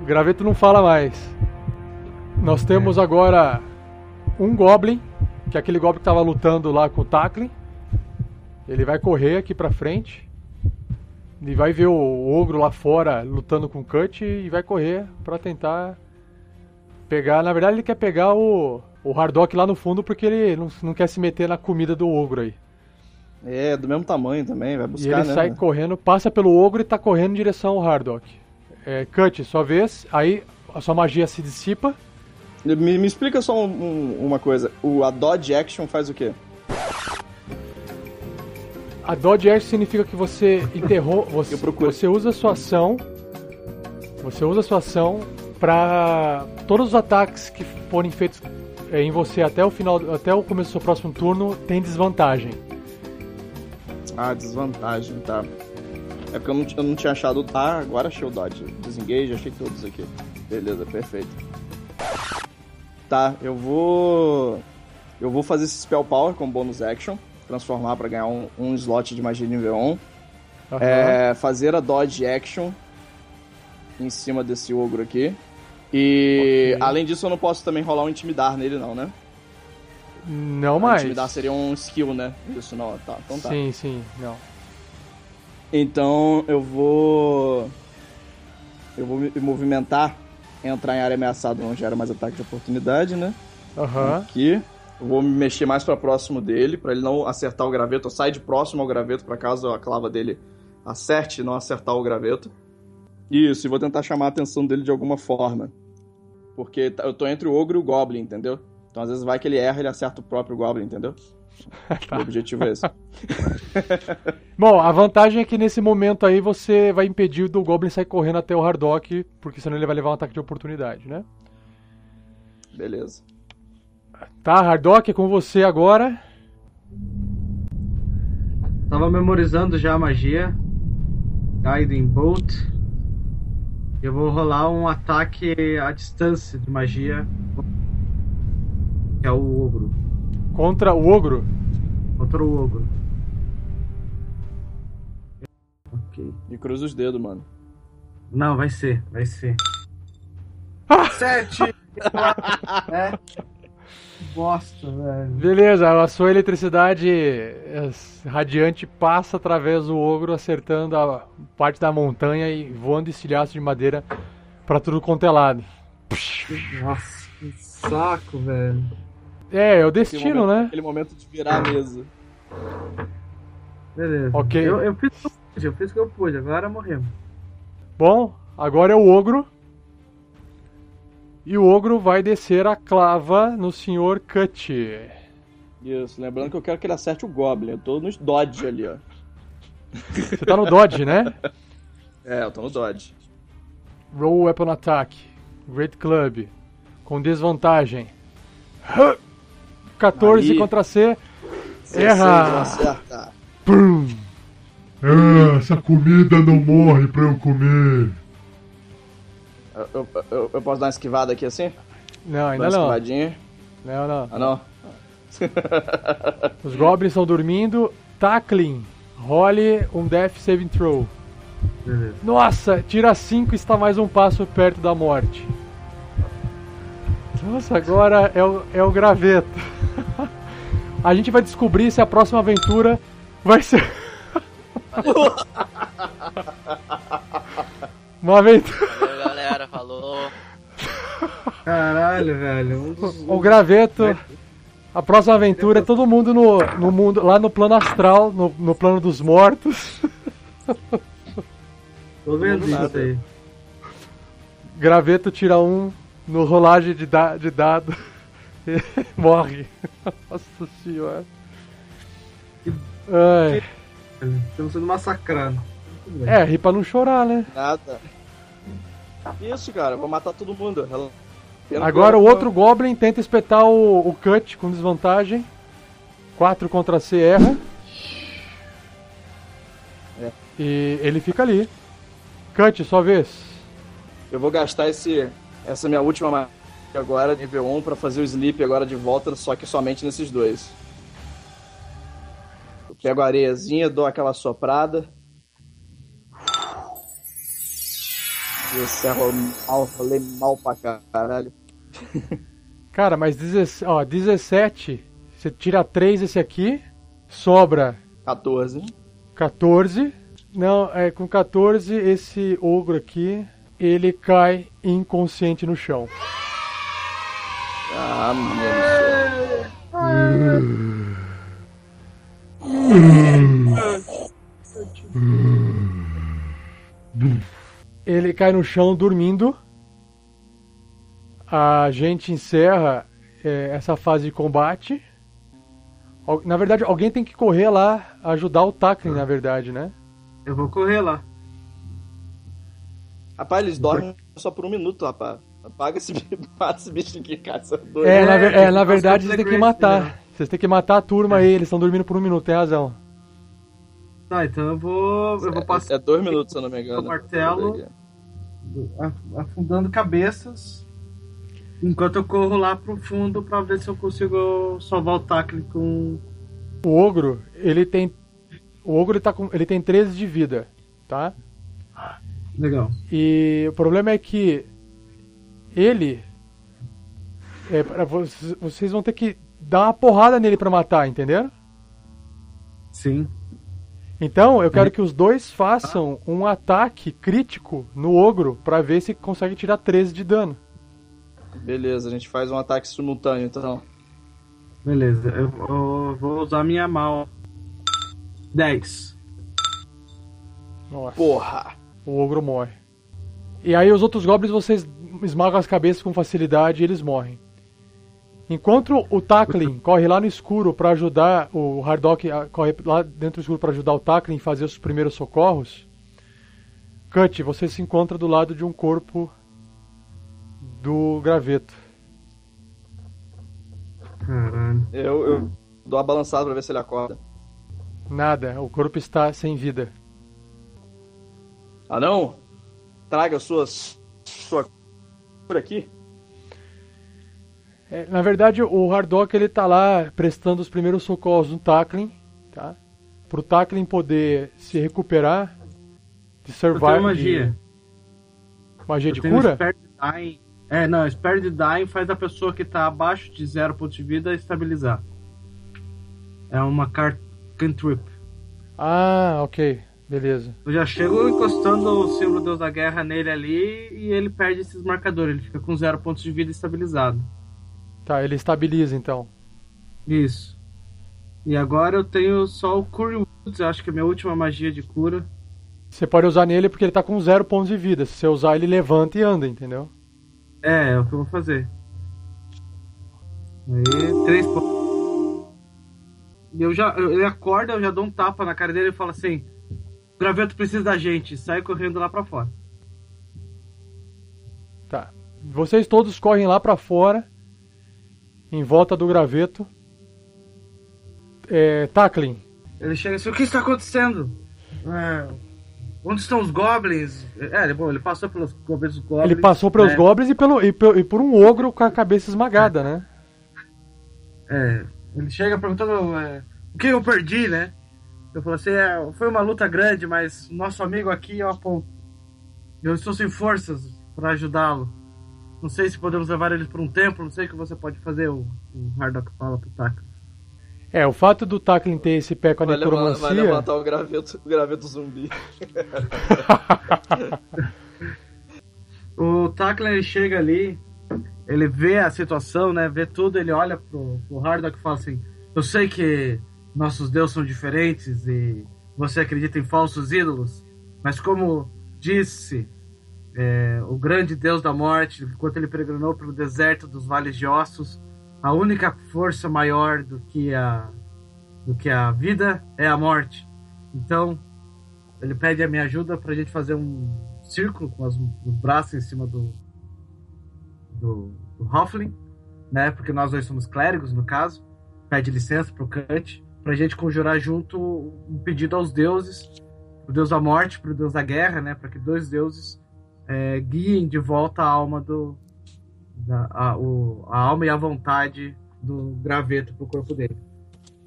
O Graveto não fala mais. Nós temos agora um Goblin, que é aquele Goblin que tava lutando lá com o Tackling. Ele vai correr aqui pra frente. E vai ver o ogro lá fora lutando com o Cut e vai correr pra tentar pegar. Na verdade, ele quer pegar o, o Hardock lá no fundo porque ele não, não quer se meter na comida do ogro aí. É, do mesmo tamanho também, vai E buscar, ele né? sai correndo, passa pelo ogro e tá correndo em direção ao Hardock. É, Cut, sua vez, aí a sua magia se dissipa. Me, me explica só um- um- uma coisa. O, a Dodge Action faz o quê? A Dodge Action significa que você enterrou. Você, você usa a sua ação. Você usa a sua ação pra. Todos os ataques que forem feitos é, em você até o final. Até o começo do seu próximo turno tem desvantagem. Ah, desvantagem, tá. É porque eu não, eu não tinha achado. Ah, agora achei o Dodge. Desengage, achei todos aqui. Beleza, perfeito. Tá, eu vou. Eu vou fazer esse Spell Power com bônus action. Transformar pra ganhar um, um slot de magia nível 1. Aham. É, fazer a Dodge Action em cima desse ogro aqui. E Ok. além disso, eu não posso também rolar um intimidar nele, não, né? Não mais. Intimidar seria um skill, né? Isso não, tá. Então tá. Sim, sim, não. Então eu vou. Eu vou me movimentar, entrar em área ameaçada, não gera mais ataque de oportunidade, né? Aham. Aqui. Eu vou me mexer mais pra próximo dele, pra ele não acertar o graveto. Eu saio de próximo ao graveto, pra caso a clava dele acerte e não acertar o graveto. Isso, e vou tentar chamar a atenção dele de alguma forma. Porque tá- eu tô entre o ogro e o goblin, entendeu? Então às vezes vai que ele erra e ele acerta o próprio goblin, entendeu? O objetivo é esse. Bom, a vantagem é que nesse momento aí você vai impedir do Goblin sair correndo até o Hardock, porque senão ele vai levar um ataque de oportunidade, né? Beleza. Tá, Hardock, é com você agora. Tava memorizando já a magia. Guiding Bolt. Eu vou rolar um ataque à distância de magia. Que é o ogro. Contra o Ogro. Contra o ogro. Ok. E cruza os dedos, mano. Não, vai ser, vai ser. Sete! é. Bosta, velho. Beleza, a sua eletricidade eh, radiante passa através do ogro, acertando a parte da montanha e voando estilhaço de madeira pra tudo quanto é lado. Nossa, que saco, velho. É, é o Aquele destino, momento- né? Aquele momento de virar a mesa. Beleza. Ok. Eu, eu fiz o que eu pude, eu fiz o que eu pude, agora morremos. Bom, agora é o ogro. E o ogro vai descer a clava no Sr. Cut. Isso, lembrando que eu quero que ele acerte o Goblin. Eu tô nos Dodge ali, ó. Você tá no dodge, né? É, eu tô no Dodge. Roll Weapon Attack. Great Club. Com desvantagem. 14 Aí. contra C. 16 não Erra! acerta. Pum. Ah, essa comida não morre pra eu comer. Eu, eu, eu- posso dar uma esquivada aqui assim? Não, ainda uma não. esquivadinha. Não, não. Ah, não? Os goblins estão dormindo. Tackling. Role um Death Saving Throw. Beleza. Nossa, tira 5 e está mais um passo perto da morte. Nossa, agora é o, é o graveto. A gente vai descobrir se a próxima aventura vai ser. Uma aventura. Galera. Falou. Caralho, velho. O graveto. A próxima aventura é todo mundo no, no mundo, lá no plano astral, no, no plano dos mortos. Tô vendo isso aí. Graveto tira um no rolagem de, da- de dado e morre. Nossa senhora. Ai. Estamos sendo massacrados. É, ri pra não chorar, né? Nada. Isso, cara, vou matar todo mundo. Ela- Agora o outro Goblin tenta espetar o, o Cut com desvantagem. 4 contra C erra. É. E ele fica ali. Cut, sua vez. Eu vou gastar esse, essa minha última magia agora, nível 1, pra fazer o sleep agora de volta, só que somente nesses dois. Eu pego a areiazinha, dou aquela soprada. Esse é mal, rolei mal pra caralho. Cara, mas 17, ó, 17, você tira 3 esse aqui, sobra 14. 14. Não, é com 14 esse ogro aqui, ele cai inconsciente no chão. Ah, mano. Ele cai no chão dormindo. A gente encerra é, essa fase de combate. Na verdade, alguém tem que correr lá ajudar o Tackling, na verdade, né? Eu vou correr lá. Rapaz, eles dormem só por um minuto, rapaz. Apaga esse bicho, mata esse bicho aqui, cara. É doido. É, na, ver- é, tem na que verdade, passar vocês têm que Grace, matar. né? Vocês têm que matar a turma aí, eles estão dormindo por um minuto, tem razão. Tá, então eu vou. Eu vou passar É dois minutos, se eu não me engano. O martelo. Af- afundando cabeças. Enquanto eu corro lá pro fundo pra ver se eu consigo salvar o tackle com. O ogro, ele tem. O ogro ele tá com, ele tem 13 de vida, tá? Legal. E o problema é que ele. É, pra vocês, vocês vão ter que dar uma porrada nele pra matar, entenderam? Sim. Então eu quero que os dois façam um ataque crítico no ogro pra ver se consegue tirar 13 de dano. Beleza, a gente faz um ataque simultâneo, então. Beleza. Eu, eu vou usar minha mal. 10. Nossa. Porra! O ogro morre. E aí os outros goblins vocês esmagam as cabeças com facilidade e eles morrem. Enquanto o Tackling corre lá no escuro pra ajudar o Hardock a- corre lá dentro do escuro pra ajudar o Tackling a fazer os primeiros socorros. Cut, você se encontra do lado de um corpo do graveto. Caralho. Eu, eu dou uma balançada pra ver se ele acorda. Nada, o corpo está sem vida. Ah, não? Traga suas. sua cura aqui. É, na verdade, o Hardock ele tá lá prestando os primeiros socorros no Tackling, tá? Pro Tackling poder se recuperar de Eu survival. tenho magia. De... Magia Eu de cura? Dying. É, não, Spare the Dying faz a pessoa que tá abaixo de zero ponto de vida estabilizar. É uma car- cantrip. Ah, ok. Beleza. Eu já chego encostando o símbolo Deus da Guerra nele ali e ele perde esses marcadores. Ele fica com zero pontos de vida estabilizado. Tá, ele estabiliza então. Isso. E agora eu tenho só o Curry Woods, acho que é a minha última magia de cura. Você pode usar nele porque ele tá com zero pontos de vida. Se você usar, ele levanta e anda, entendeu? É, é o que eu vou fazer. Aí, três pontos. Eu já, ele acorda, eu já dou um tapa na cara dele e falo assim: o graveto precisa da gente, sai correndo lá pra fora. Tá. Vocês todos correm lá pra fora, em volta do graveto. É, Tackling, Ele chega assim: o que está acontecendo? É, onde estão os goblins? É, ele, bom, ele passou pelos goblins goblins. ele passou pelos né? goblins e, pelo, e, e por um ogro com a cabeça esmagada, né? É, ele chega perguntando é, o que eu perdi, né? Eu falo assim, é, foi uma luta grande, mas nosso amigo aqui, ó, pô, eu estou sem forças para ajudá-lo. Não sei se podemos levar ele para um templo, não sei o que você pode fazer, o, o Hardock fala pro Taka. É, o fato do Tackling ter esse pé com a Vai, levar- vai necromancia. levantar o graveto, o graveto zumbi. O Takla ele chega ali, ele vê a situação, né? Vê tudo, ele olha pro, pro Hardock e fala assim: Eu sei que nossos deuses são diferentes e você acredita em falsos ídolos, mas como disse é, o grande Deus da morte, enquanto ele peregrinou pelo deserto dos vales de ossos, a única força maior do que a, do que a vida é a morte. Então, ele pede a minha ajuda para a gente fazer um círculo com as, os braços em cima do, do, do né? Porque nós dois somos clérigos, no caso. Pede licença pro Kant para a gente conjurar junto um pedido aos deuses, pro deus da morte, pro deus da guerra, né? Para que dois deuses é, guiem de volta a alma do da, a, o, a alma e a vontade do graveto pro corpo dele.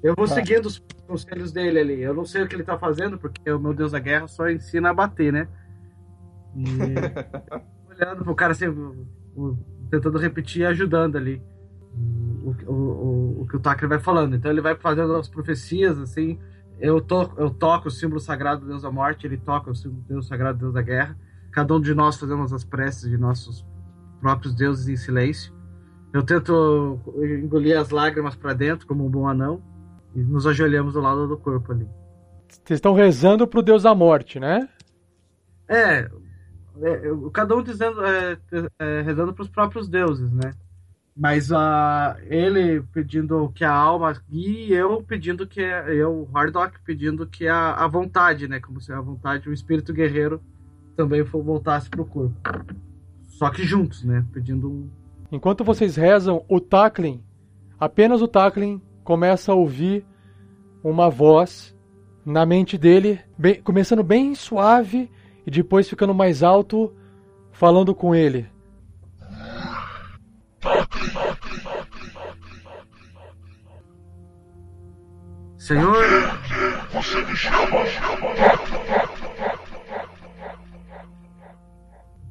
Eu vou Tá. seguindo os conselhos dele ali. Eu não sei o que ele tá fazendo, porque o meu Deus da Guerra só ensina a bater, né? E olhando pro cara assim, tentando repetir e ajudando ali o, o, o, o que o Tucker vai falando. Então ele vai fazendo as profecias, assim. Eu, to, eu toco o símbolo sagrado do Deus da morte, ele toca o símbolo do Deus sagrado do Deus da guerra. Cada um de nós fazemos as preces de nossos próprios deuses em silêncio. Eu tento engolir as lágrimas para dentro, como um bom anão, e nos ajoelhamos do lado do corpo ali. Vocês estão rezando pro Deus da morte, né? É, é, cada um dizendo, é, é, rezando para os próprios deuses, né? Mas a ele pedindo que a alma e eu pedindo que eu, Hardock, pedindo que a, a vontade, né? Como se a vontade, o espírito guerreiro também voltasse pro corpo. Só que juntos, né? Pedindo um. Enquanto vocês rezam, o Taklin, apenas o Taklin, começa a ouvir uma voz na mente dele, bem- começando bem suave e depois ficando mais alto, falando com ele. Senhor,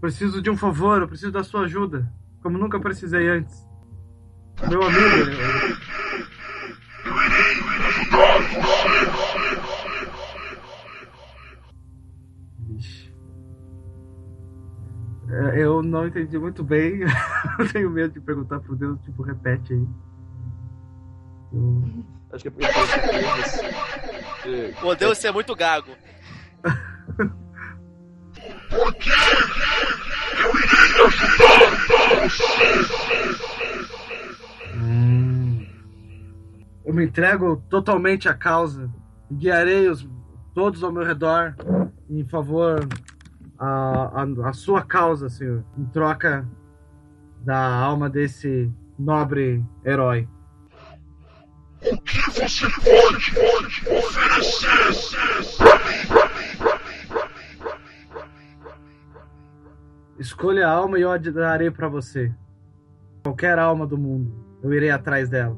preciso de um favor, eu preciso da sua ajuda, como nunca precisei antes. Meu amigo, eu- Vixe. É, Eu não entendi muito bem. eu tenho medo de perguntar pro Deus, tipo, repete aí. Eu- Acho que é porque Pô, Deus, você é muito gago. Hum. Eu me entrego totalmente à causa. Guiarei os, todos ao meu redor em favor a, a, a sua causa, Senhor. Em troca da alma desse nobre herói. Escolha a alma e eu a darei para você. Qualquer alma do mundo, eu irei atrás dela.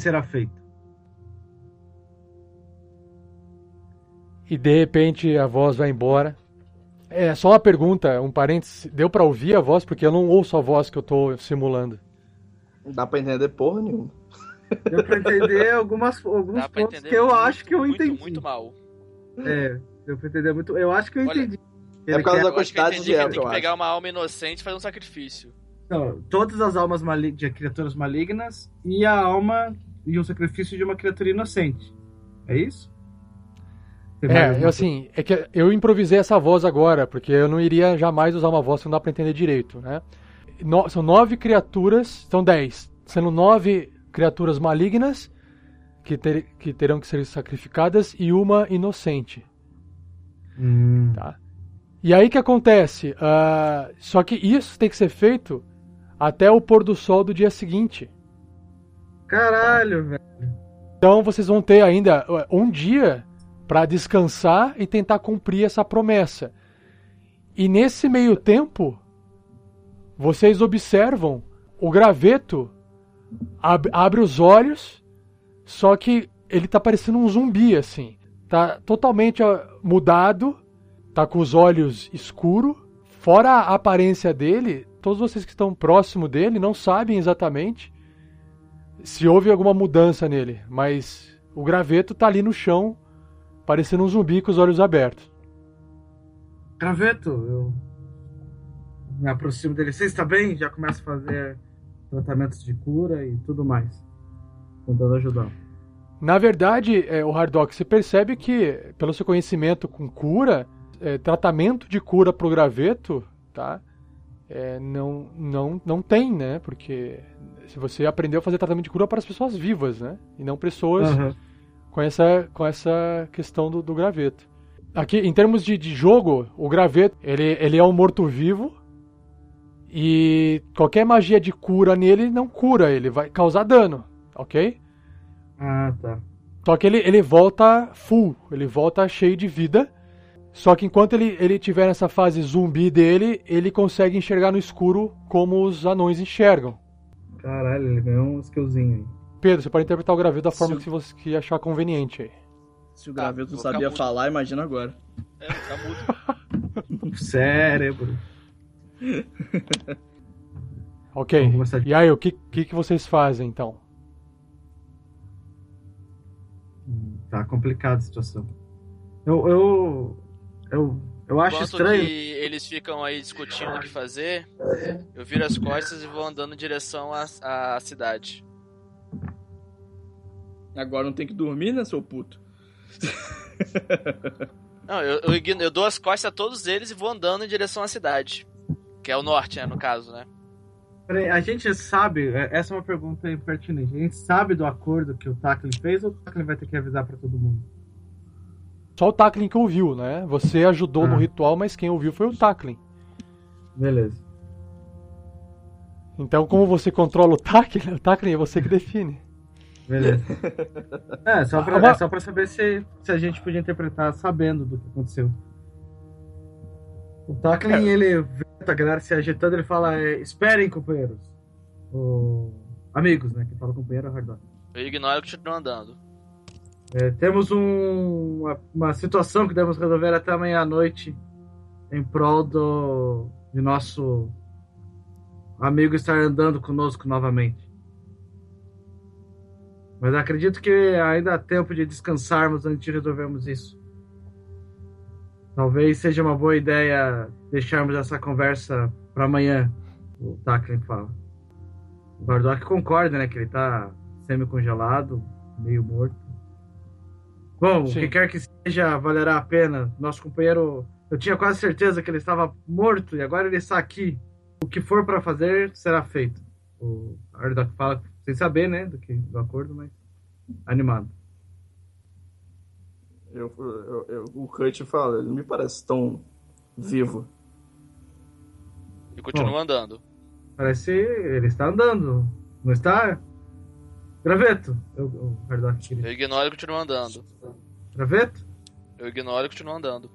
será feito. E de repente a voz vai embora. É só uma pergunta, um parênteses. Deu pra ouvir a voz? Porque eu não ouço a voz que eu tô simulando. Não dá pra entender porra nenhuma. Deu pra entender algumas, alguns pontos entender que eu muito, acho que eu muito, entendi. Muito mal. É, deu pra entender muito. Eu acho que eu Olha, entendi. é por causa da quantidade de ele tem que pegar uma alma inocente e fazer um sacrifício. Então, todas as almas de criaturas malignas e a alma e o sacrifício de uma criatura inocente. É isso? Tem É, eu, assim, é que eu improvisei essa voz agora, porque eu não iria jamais usar uma voz que não dá pra entender direito, né? No- são nove criaturas, são dez, sendo nove criaturas malignas que, ter, que terão que ser sacrificadas e uma inocente. Hum. Tá? E aí que acontece? Ah, só que isso tem que ser feito até o pôr do sol do dia seguinte. Caralho, velho. Então vocês vão ter ainda um dia para descansar e tentar cumprir essa promessa. E nesse meio tempo, vocês observam o graveto ab- abre os olhos, só que ele tá parecendo um zumbi assim. Tá totalmente mudado, tá com os olhos escuros. Fora a aparência dele, todos vocês que estão próximo dele não sabem exatamente se houve alguma mudança nele, mas o graveto tá ali no chão, parecendo um zumbi com os olhos abertos. Graveto, eu me aproximo dele. Você está bem? Já começo a fazer tratamentos de cura e tudo mais. Tentando ajudar. Na verdade, é, o Hardock, você percebe que, pelo seu conhecimento com cura, é, tratamento de cura pro graveto, tá? É, não, não, não tem, né? Porque se você aprendeu a fazer tratamento de cura para as pessoas vivas, né? E não pessoas Aham. com essa, com essa questão do, do graveto. Aqui, em termos de, de jogo, o graveto, ele, ele é um morto-vivo e qualquer magia de cura nele não cura, ele vai causar dano, ok? Ah, tá. Só que ele, ele volta full, ele volta cheio de vida. Só que enquanto ele, ele tiver nessa fase zumbi dele, ele consegue enxergar no escuro como os anões enxergam. Caralho, ele ganhou um skillzinho aí. Pedro, você pode interpretar o graveto da forma que você que achar conveniente aí. Se o Tá, graveto não vou ficar sabia falar, imagina agora. É, tá mudo. Cérebro. Ok. E aí, o que, que, que vocês fazem então? Hum, Tá complicada a situação. Eu. Eu. Eu, eu acho Enquanto estranho. que eles ficam aí discutindo o que fazer, eu viro as costas e vou andando em direção à, à cidade. Agora não tem que dormir, né, seu puto? Não, eu, eu, eu dou as costas a todos eles e vou andando em direção à cidade. Que é o norte, né, no caso, né? Peraí, a gente sabe. é- Essa é uma pergunta pertinente. A gente sabe do acordo que o Tacklin fez ou o Tacklin vai ter que avisar pra todo mundo? Só o Tacklin que ouviu, né? Você ajudou no Ah. ritual, mas quem ouviu foi o Tacklin. Beleza. Então, como você controla o Tacklin, o Tacklin é você que define. Beleza. É, só pra, Uma- é só pra saber se, se a gente podia interpretar sabendo do que aconteceu. O Tacklin, ele vê a galera se agitando, ele fala: é, Esperem, companheiros. O... Amigos, né? Quem fala companheiro é o Hardon. Eu ignoro e continuo andando. É, temos um- uma, uma situação que devemos resolver até amanhã à noite em prol do, de nosso amigo estar andando conosco novamente. Mas acredito que ainda há tempo de descansarmos antes de resolvermos isso. Talvez seja uma boa ideia deixarmos essa conversa para amanhã, o Tacklin fala. O Bardock concorda, né? Que ele tá semi-congelado, meio morto. Bom, Sim. o que quer que seja, valerá a pena. Nosso companheiro, eu tinha quase certeza que ele estava morto e agora ele está aqui. O que for para fazer será feito. O Ardoc fala sem saber, né, do que do acordo, mas animado. Eu, eu- eu- o Cut fala, ele não me parece tão vivo. E continuo Bom. andando. Parece ele está andando, não está? Graveto, eu, queria. Eu ignoro e continuo andando. Graveto? Eu ignoro e continuo andando.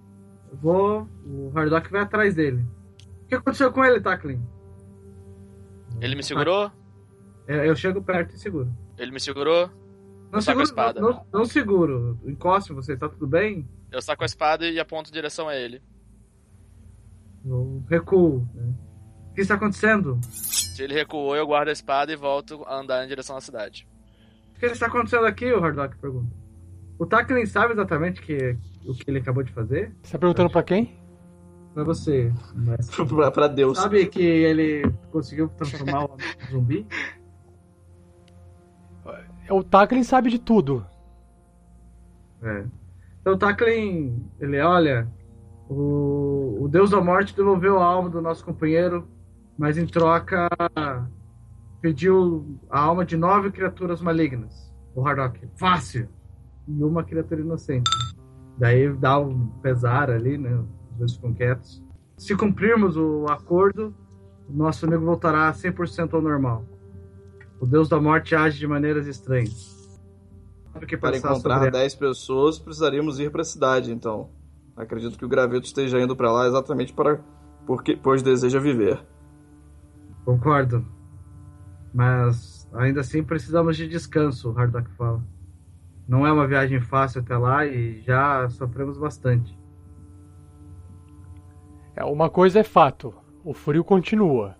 Eu vou, o Hardock vai atrás dele. O que aconteceu com ele, Tacklin? Ele me segurou? Eu, eu chego perto e seguro. Ele me segurou? Não Eu saco a seguro, espada. não, não, não seguro. Encoste você, tá tudo bem? Eu saco a espada e aponto em direção a ele. Eu recuo. Né? O que está acontecendo? Se ele recuou, eu guardo a espada e volto a andar em direção à cidade. O que está acontecendo aqui? O Hardock pergunta. O Tacklin sabe exatamente que, o que ele acabou de fazer? Você tá perguntando pra quem? É você, mas... pra, pra Deus. Sabe que ele conseguiu transformar o zumbi? O Tacklin sabe de tudo. É. Então o Tacklin, ele olha, o, o Deus da Morte devolveu a alma do nosso companheiro, mas em troca pediu a alma de nove criaturas malignas. O Hardock, fácil! E uma criatura inocente. Daí dá um pesar ali, né? Os dois ficam quietos. Se cumprirmos o acordo, o nosso amigo voltará 100% ao normal. O Deus da Morte age de maneiras estranhas. Para encontrar sobre 10 pessoas, precisaríamos ir para a cidade, então. Acredito que o graveto esteja indo para lá exatamente para porque pois deseja viver. Concordo. Mas ainda assim precisamos de descanso, o Hardock fala. Não é uma viagem fácil até lá e já sofremos bastante. É, uma coisa é fato, o frio continua.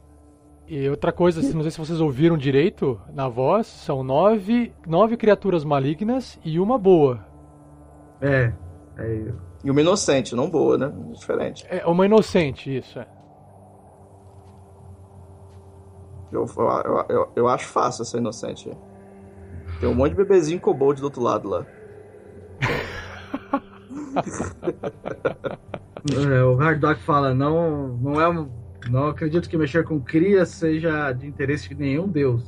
E outra coisa, não sei se vocês ouviram direito na voz, são nove, nove criaturas malignas e uma boa. É, é E uma inocente, não boa, né? Diferente. É uma inocente, isso. É. Eu, eu, eu, eu acho fácil essa inocente. Tem um monte de bebezinho kobold do outro lado lá. É, o Hardock fala, não, não é um, não acredito que mexer com crias seja de interesse de nenhum deus.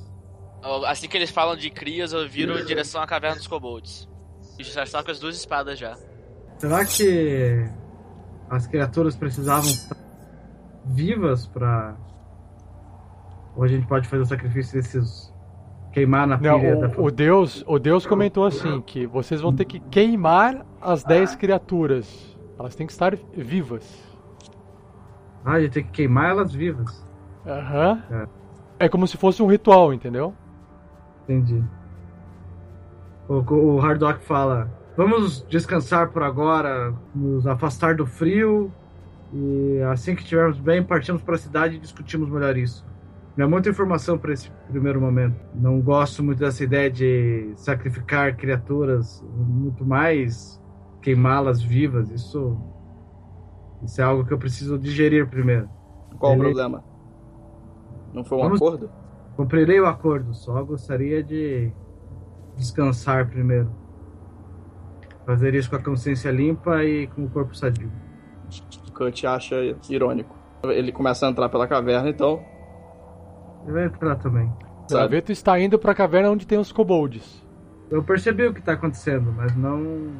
Assim que eles falam de crias, eu viro em direção à caverna dos kobolds. E já está com as duas espadas já. Será que as criaturas precisavam estar vivas para ou a gente pode fazer o sacrifício desses queimar na Não, pilha da o, o Deus, o Deus comentou assim que vocês vão ter que queimar as dez criaturas. Elas têm que estar vivas. Ah, a gente tem que queimar elas vivas. Aham. É como se fosse um ritual, entendeu? Entendi. O, o Hardock fala: Vamos descansar por agora, nos afastar do frio. E assim que estivermos bem, partimos para a cidade e discutimos melhor isso. Não é muita informação para esse primeiro momento. Não gosto muito dessa ideia de sacrificar criaturas, muito mais queimá-las vivas. Isso, isso é algo que eu preciso digerir primeiro. Qual o problema? Não foi um Vamos- acordo? Cumprirei o acordo, só gostaria de descansar primeiro. Fazer isso com a consciência limpa e com o corpo sadio. O Cut acha irônico. Ele começa a entrar pela caverna, então. Eu vou entrar também. O graveto está indo para a caverna onde tem os kobolds. Eu percebi o que está acontecendo, mas não.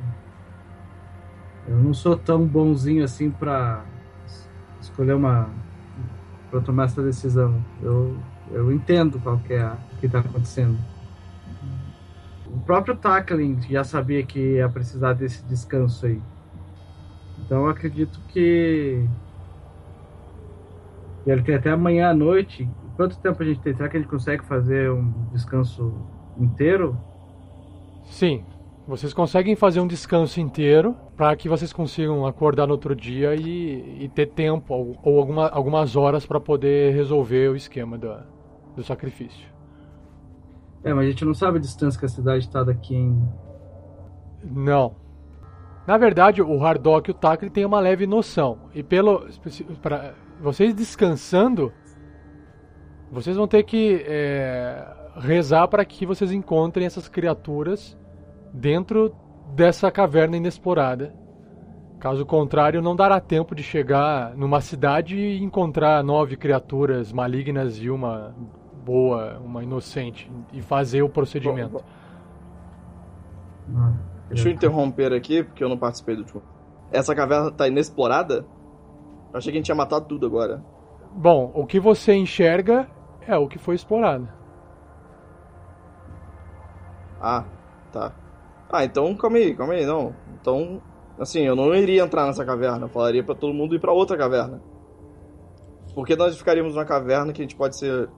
Eu não sou tão bonzinho assim pra escolher uma. pra tomar essa decisão. Eu, eu entendo qual que é a, o que está acontecendo. O próprio Tackling já sabia que ia precisar desse descanso aí. Então eu acredito que. que ele tem até amanhã à noite. Quanto tempo a gente tem? Será que a gente consegue fazer um descanso inteiro? Sim, vocês conseguem fazer um descanso inteiro para que vocês consigam acordar no outro dia e, e ter tempo ou, ou alguma, algumas horas para poder resolver o esquema da, do sacrifício. É, mas a gente não sabe a distância que a cidade está daqui em. Não. Na verdade, o Hardock e o Tackle têm uma leve noção. E pelo. Pra, vocês descansando, vocês vão ter que é, rezar para que vocês encontrem essas criaturas dentro dessa caverna inexplorada. Caso contrário, não dará tempo de chegar numa cidade e encontrar nove criaturas malignas e uma boa, uma inocente, e fazer o procedimento. Ah, Deixa eu interromper aqui, porque eu não participei do último. Essa caverna tá inexplorada? Eu achei que a gente tinha matado tudo agora. Bom, o que você enxerga é o que foi explorado. Ah, tá. Ah, então calma aí, calma aí, não. Então, assim, eu não iria entrar nessa caverna. Eu falaria pra todo mundo ir pra outra caverna. Por que nós ficaríamos numa caverna que a gente pode ser.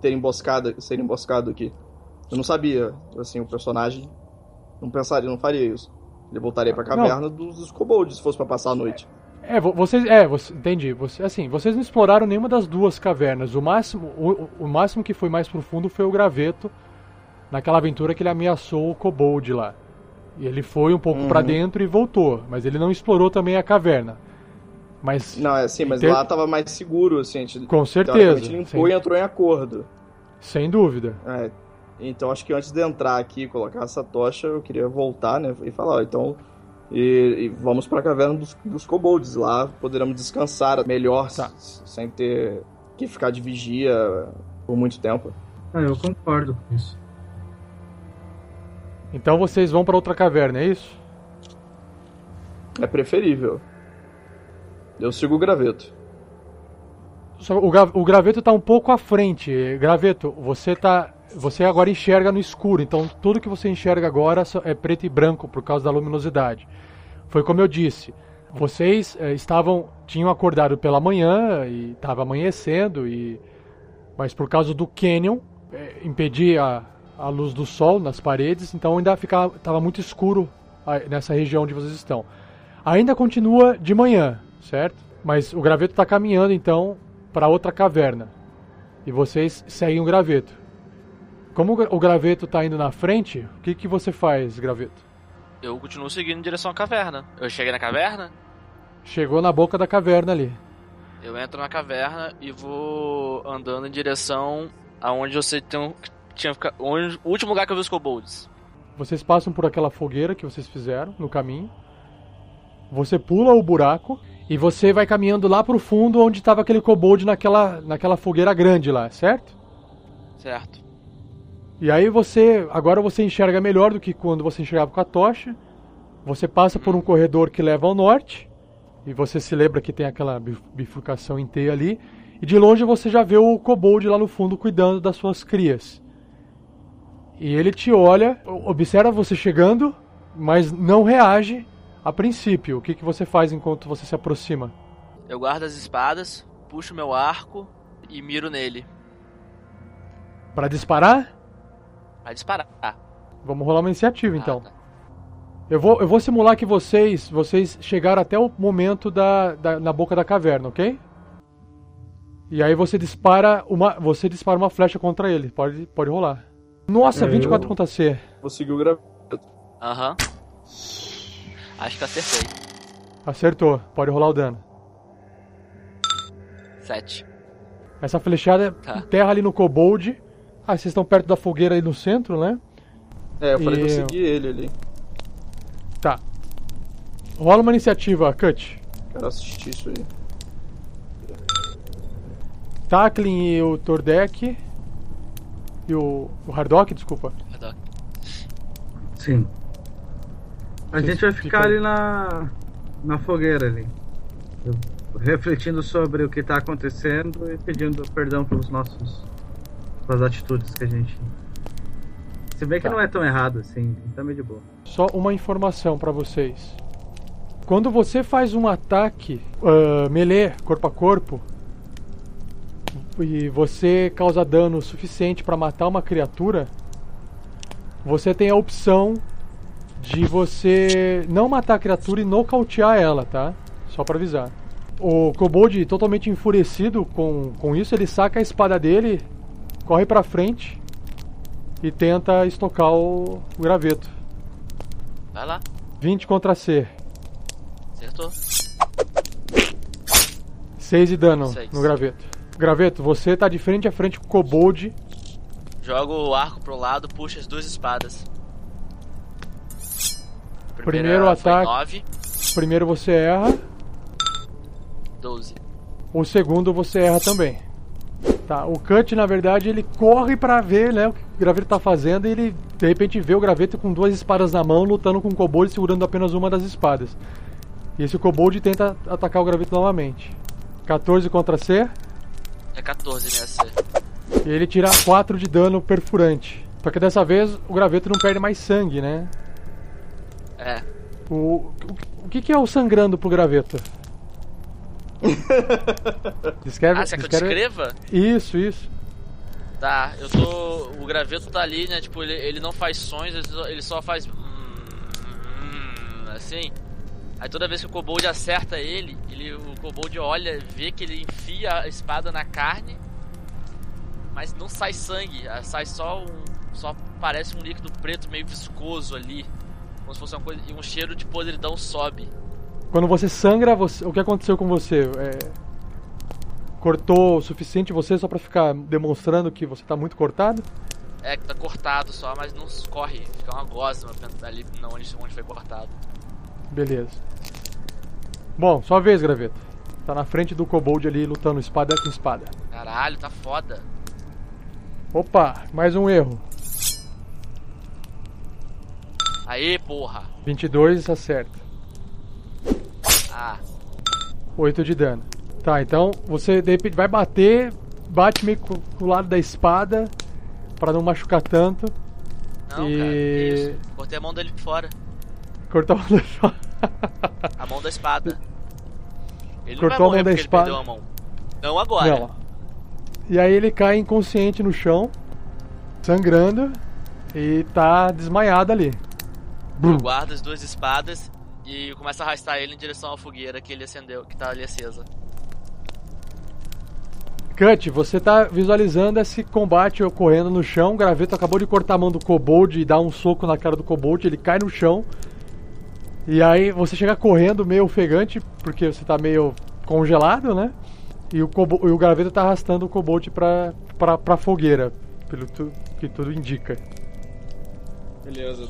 ter emboscada, ser emboscado aqui? Eu não sabia, assim, o personagem não pensaria, não faria isso. Ele voltaria pra caverna dos, dos kobolds se fosse pra passar a noite. É, vo- vocês, é, você, entendi. Você, assim, vocês não exploraram nenhuma das duas cavernas. O máximo, o, o máximo que foi mais profundo foi o graveto naquela aventura que ele ameaçou o kobold lá. E ele foi um pouco Uhum. pra dentro e voltou, mas ele não explorou também a caverna. Mas Não, é assim, mas Ter- lá tava mais seguro, assim, a gente com certeza, teoricamente limpou sem, e entrou em acordo. sem dúvida. É, então acho que antes de entrar aqui e colocar essa tocha, eu queria voltar, né? E falar, ó, então. E, e vamos pra caverna dos, dos kobolds. Lá poderemos descansar melhor, Tá. sem ter que ficar de vigia por muito tempo. Ah, eu concordo com isso. Então vocês vão pra outra caverna, é isso? É preferível. Eu sigo o graveto. Só o, gra- o graveto tá um pouco à frente. Graveto, você tá. Você agora enxerga no escuro, então tudo que você enxerga agora é preto e branco por causa da luminosidade. Foi como eu disse. Vocês eh, estavam. tinham acordado pela manhã e estava amanhecendo e. Mas por causa do canyon, eh, impedir a, a luz do sol nas paredes, então ainda ficava, estava muito escuro ah, nessa região onde vocês estão. Ainda continua de manhã, certo? Mas o graveto está caminhando então para outra caverna. E vocês seguem o graveto. Como o gra- o graveto está indo na frente, o que, que você faz, graveto? Eu continuo seguindo em direção à caverna. Eu cheguei na caverna, Chegou na boca da caverna ali. eu entro na caverna e vou andando em direção aonde que tem tinha fica- onde, o último lugar que eu vi os kobolds. Vocês passam por aquela fogueira que vocês fizeram no caminho. Você pula o buraco e você vai caminhando lá pro fundo onde estava aquele kobold naquela, naquela fogueira grande lá, certo? Certo. E aí você, agora você enxerga melhor do que quando você enxergava com a tocha. Você passa por um corredor que leva ao norte. E você se lembra que tem aquela bif- bifurcação T ali. E de longe você já vê o kobold lá no fundo cuidando das suas crias. E ele te olha, observa você chegando, mas não reage a princípio. O que, que você faz enquanto você se aproxima? Eu guardo as espadas, puxo meu arco e miro nele. Para disparar? Vai disparar. Ah, Vamos rolar uma iniciativa então. tá. Eu vou, eu vou simular que vocês vocês chegaram até o momento da, da- na boca da caverna, ok? E aí você dispara uma você dispara uma flecha contra ele. Pode pode rolar. Nossa, É, 24 eu- contra C. O graveto. Aham. Acho que acertei. Acertou. Pode rolar o dano. Sete. Essa flechada Tá. enterra ali no kobold. Ah, vocês estão perto da fogueira aí no centro, né? É, eu falei que eu E- segui ele ali. Tá. Rola uma iniciativa, Cut. Quero assistir isso aí. Tackling e o Tordek. E o, o Hardock, desculpa. Haddock. Sim. A Vocês gente vai ficam- ficar ali na, na fogueira ali. Refletindo sobre o que tá acontecendo e pedindo perdão pelos nossos. Pelas atitudes que a gente. Se bem que Tá. não é tão errado assim, tá meio de boa. Só uma informação pra vocês. Quando você faz um ataque ah, melee, corpo a corpo, e você causa dano suficiente pra matar uma criatura, você tem a opção de você não matar a criatura e nocautear ela, tá? Só pra avisar. O Kobold, totalmente enfurecido com, com isso, ele saca a espada dele, corre pra frente e tenta estocar o, o graveto. Vai lá. 20 contra C. Acertou. 6 de dano Seis. no graveto. Graveto, você tá de frente a frente com o Kobold. Jogo o arco pro lado, puxo as duas espadas. Primeiro ataque. 9, Primeiro você erra, 12. o segundo você erra também. Tá, o Cut, na verdade, ele corre pra ver né, o que o graveto tá fazendo e ele, de repente, vê o graveto com duas espadas na mão, lutando com o Kobold, segurando apenas uma das espadas. E esse Kobold tenta atacar o graveto novamente. 14 contra C, É 14 nessa. e ele tira 4 de dano perfurante. Só que dessa vez o graveto não perde mais sangue, né? É. O, o, o que, que é o sangrando pro graveto? Descreve, Ah, você quer que eu descreva? Isso, isso. Tá, eu tô. O graveto tá ali, né? Tipo, ele, ele não faz sons, ele só, ele só faz. hum, Assim. Aí toda vez que o kobold acerta ele, ele, o kobold olha, vê que ele enfia a espada na carne, mas não sai sangue, ah, sai só um. Só parece um líquido preto meio viscoso ali. Como se fosse uma coisa. E um cheiro de podridão sobe. Quando você sangra, você- o que aconteceu com você? É, cortou o suficiente você só pra ficar demonstrando que você tá muito cortado? É que tá cortado só, mas não escorre. Fica uma gosma ali não, onde, onde foi cortado. Beleza. Bom, sua vez, graveto. Tá na frente do kobold ali lutando espada com espada. Caralho, tá foda. Opa, mais um erro. Aê, porra. 22 acerta. Ah, 8 de dano. Tá, então você de repente vai bater, bate meio com o lado da espada pra não machucar tanto. não, E- cara. Isso? Cortei a mão dele fora. Cortou a mão da espada. A mão da espada. Ele Cortou não vai a mão da espada? ele perdeu a mão. Não agora. Não. E aí ele cai inconsciente no chão, sangrando e tá desmaiado ali. Eu guardo as duas espadas e começo a arrastar ele em direção à fogueira que ele acendeu, que tá ali acesa. Cut, você tá visualizando esse combate ocorrendo no chão. O graveto acabou de cortar a mão do kobold e dar um soco na cara do kobold. Ele cai no chão. E aí você chega correndo meio ofegante, porque você tá meio congelado, né? E o, kobo- e o graveto tá arrastando o kobold pra, pra, pra fogueira, pelo tu- que tudo indica. Beleza.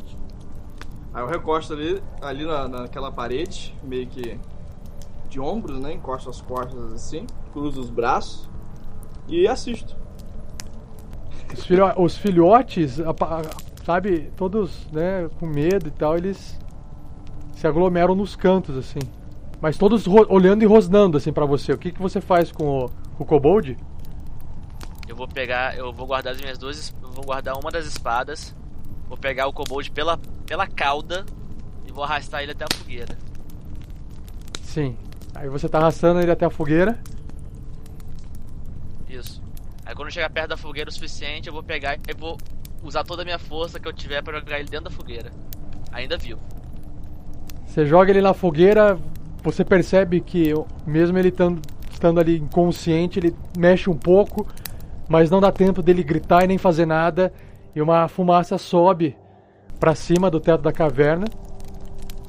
Aí eu recosto ali, ali na, naquela parede, meio que de ombros, né? Encosto as costas assim, cruzo os braços e assisto. Os, filho- os filhotes, sabe, todos né, com medo e tal, eles se aglomeram nos cantos, assim. Mas todos olhando e rosnando, assim, pra você. O que, que você faz com o, com o kobold? Eu vou pegar, eu vou guardar as minhas duas, vou guardar uma das espadas, vou pegar o kobold pela, pela cauda e vou arrastar ele até a fogueira. Sim. Aí você tá arrastando ele até a fogueira. Isso. Aí quando chegar perto da fogueira o suficiente, eu vou pegar e vou usar toda a minha força que eu tiver pra jogar ele dentro da fogueira. Ainda vivo. Você joga ele na fogueira, você percebe que mesmo ele tan- estando ali inconsciente, ele mexe um pouco, mas não dá tempo dele gritar e nem fazer nada, e uma fumaça sobe pra cima do teto da caverna.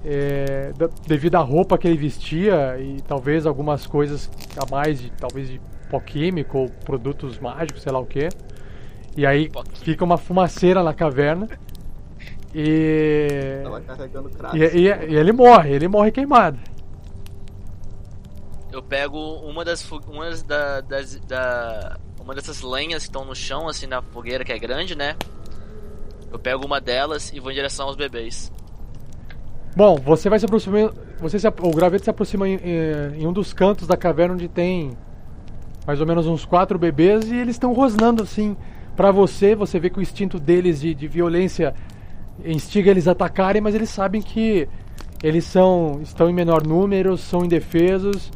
é, devido à roupa que ele vestia e talvez algumas coisas a mais, de, talvez de pó químico ou produtos mágicos, sei lá o que. E aí fica uma fumaceira na caverna. E Tava carregando crack. e, e- e ele morre, ele morre queimado. Eu pego uma das uma das, da, das da uma dessas lenhas que estão no chão assim na fogueira que é grande, né? Eu pego uma delas e vou em direção aos bebês. Bom, você vai se aproximar. Você se, o graveto se aproxima em, em- em um dos cantos da caverna onde tem mais ou menos uns quatro bebês e eles estão rosnando assim pra você. Você vê que o instinto deles de, de violência instiga eles a atacarem, mas eles sabem que eles são estão em menor número, são indefesos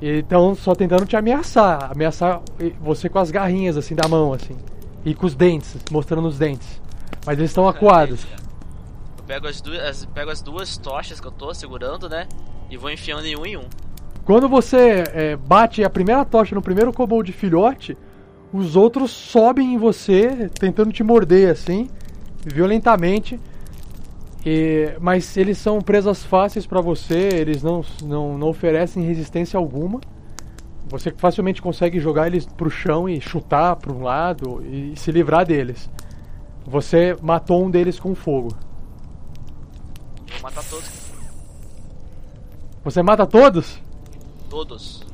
e estão só tentando te ameaçar, ameaçar você com as garrinhas assim da mão assim e com os dentes, mostrando os dentes. Mas eles estão acuados. Eu pego as duas as, pego as duas tochas que eu tô segurando, né? E vou enfiando em um em um. Quando você é, bate a primeira tocha no primeiro kobold filhote, os outros sobem em você, tentando te morder assim, violentamente. E- mas eles são presas fáceis pra você, eles não, não, não oferecem resistência alguma. Você facilmente consegue jogar eles pro chão e chutar para um lado e se livrar deles. Você matou um deles com fogo. Vou matar todos. Você mata todos? Todos.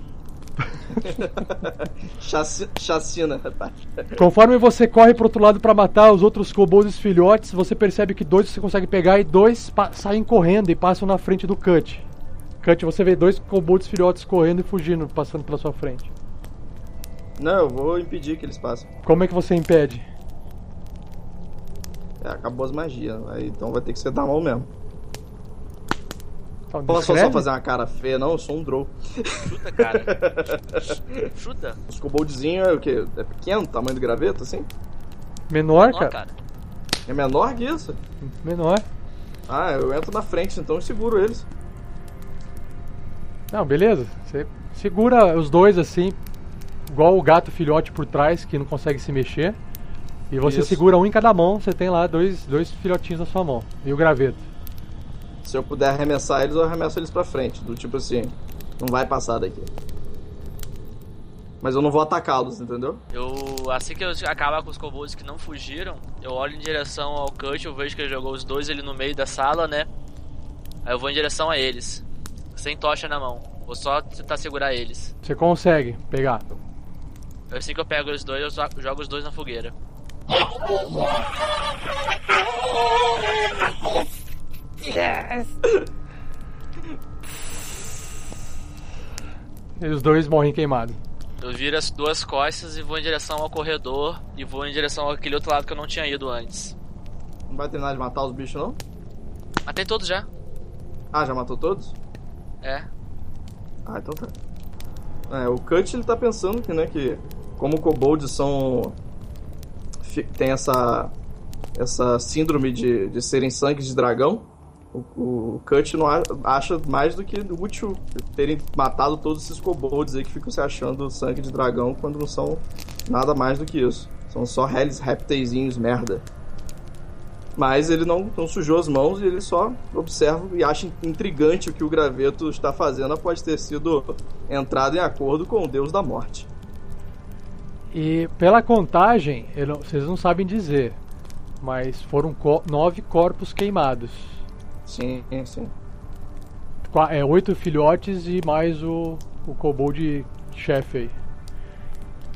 Chaci- Chacina, rapaz. Conforme você corre pro outro lado pra matar os outros kobolds filhotes, você percebe que dois você consegue pegar e dois saem correndo e passam na frente do Cut. Cut, você vê dois kobolds filhotes correndo e fugindo, passando pela sua frente. Não, eu vou impedir que eles passem. Como é que você impede? É, acabou as magias. Então vai ter que ser da mão mesmo. Então, Posso só fazer uma cara feia, não? Eu sou um drow. Chuta, cara. Chuta. Os koboldzinhos é o quê? É pequeno, tamanho do graveto, assim? Menor, Ó, cara? cara. É menor que isso? Menor. Ah, eu entro na frente, então eu seguro eles. Não, beleza. Você segura os dois assim, igual o gato filhote por trás, que não consegue se mexer. E você Isso. segura um em cada mão, você tem lá dois, dois filhotinhos na sua mão. E o graveto. Se eu puder arremessar eles, eu arremesso eles pra frente. Do tipo assim, não vai passar daqui. Mas eu não vou atacá-los, entendeu? Eu, assim que eu acabar com os kobolds que não fugiram, eu olho em direção ao Cut, eu vejo que ele jogou os dois ali no meio da sala, né? Aí eu vou em direção a eles, sem tocha na mão. Vou só tentar segurar eles. Você consegue pegar. Assim que eu pego os dois, eu jogo os dois na fogueira. Yes! E os dois morrem queimados. Eu viro as duas costas e vou em direção ao corredor e vou em direção àquele outro lado que eu não tinha ido antes. Não vai terminar de matar os bichos, não? Matei todos já. Ah, já matou todos? É. Ah, então tá. É, o Cut ele tá pensando que, né, que como kobolds são. tem essa. essa síndrome de, de serem sangue de dragão, o, o Cut não acha mais do que útil terem matado todos esses kobolds aí que ficam se achando sangue de dragão quando não são nada mais do que isso. São só Hellis répteisinhos merda. Mas ele não, não sujou as mãos e ele só observa e acha intrigante o que o graveto está fazendo após ter sido entrado em acordo com o deus da morte. E pela contagem, vocês não sabem dizer, mas foram co- nove corpos queimados. Sim, sim. É, oito filhotes e mais o, o kobold chefe aí.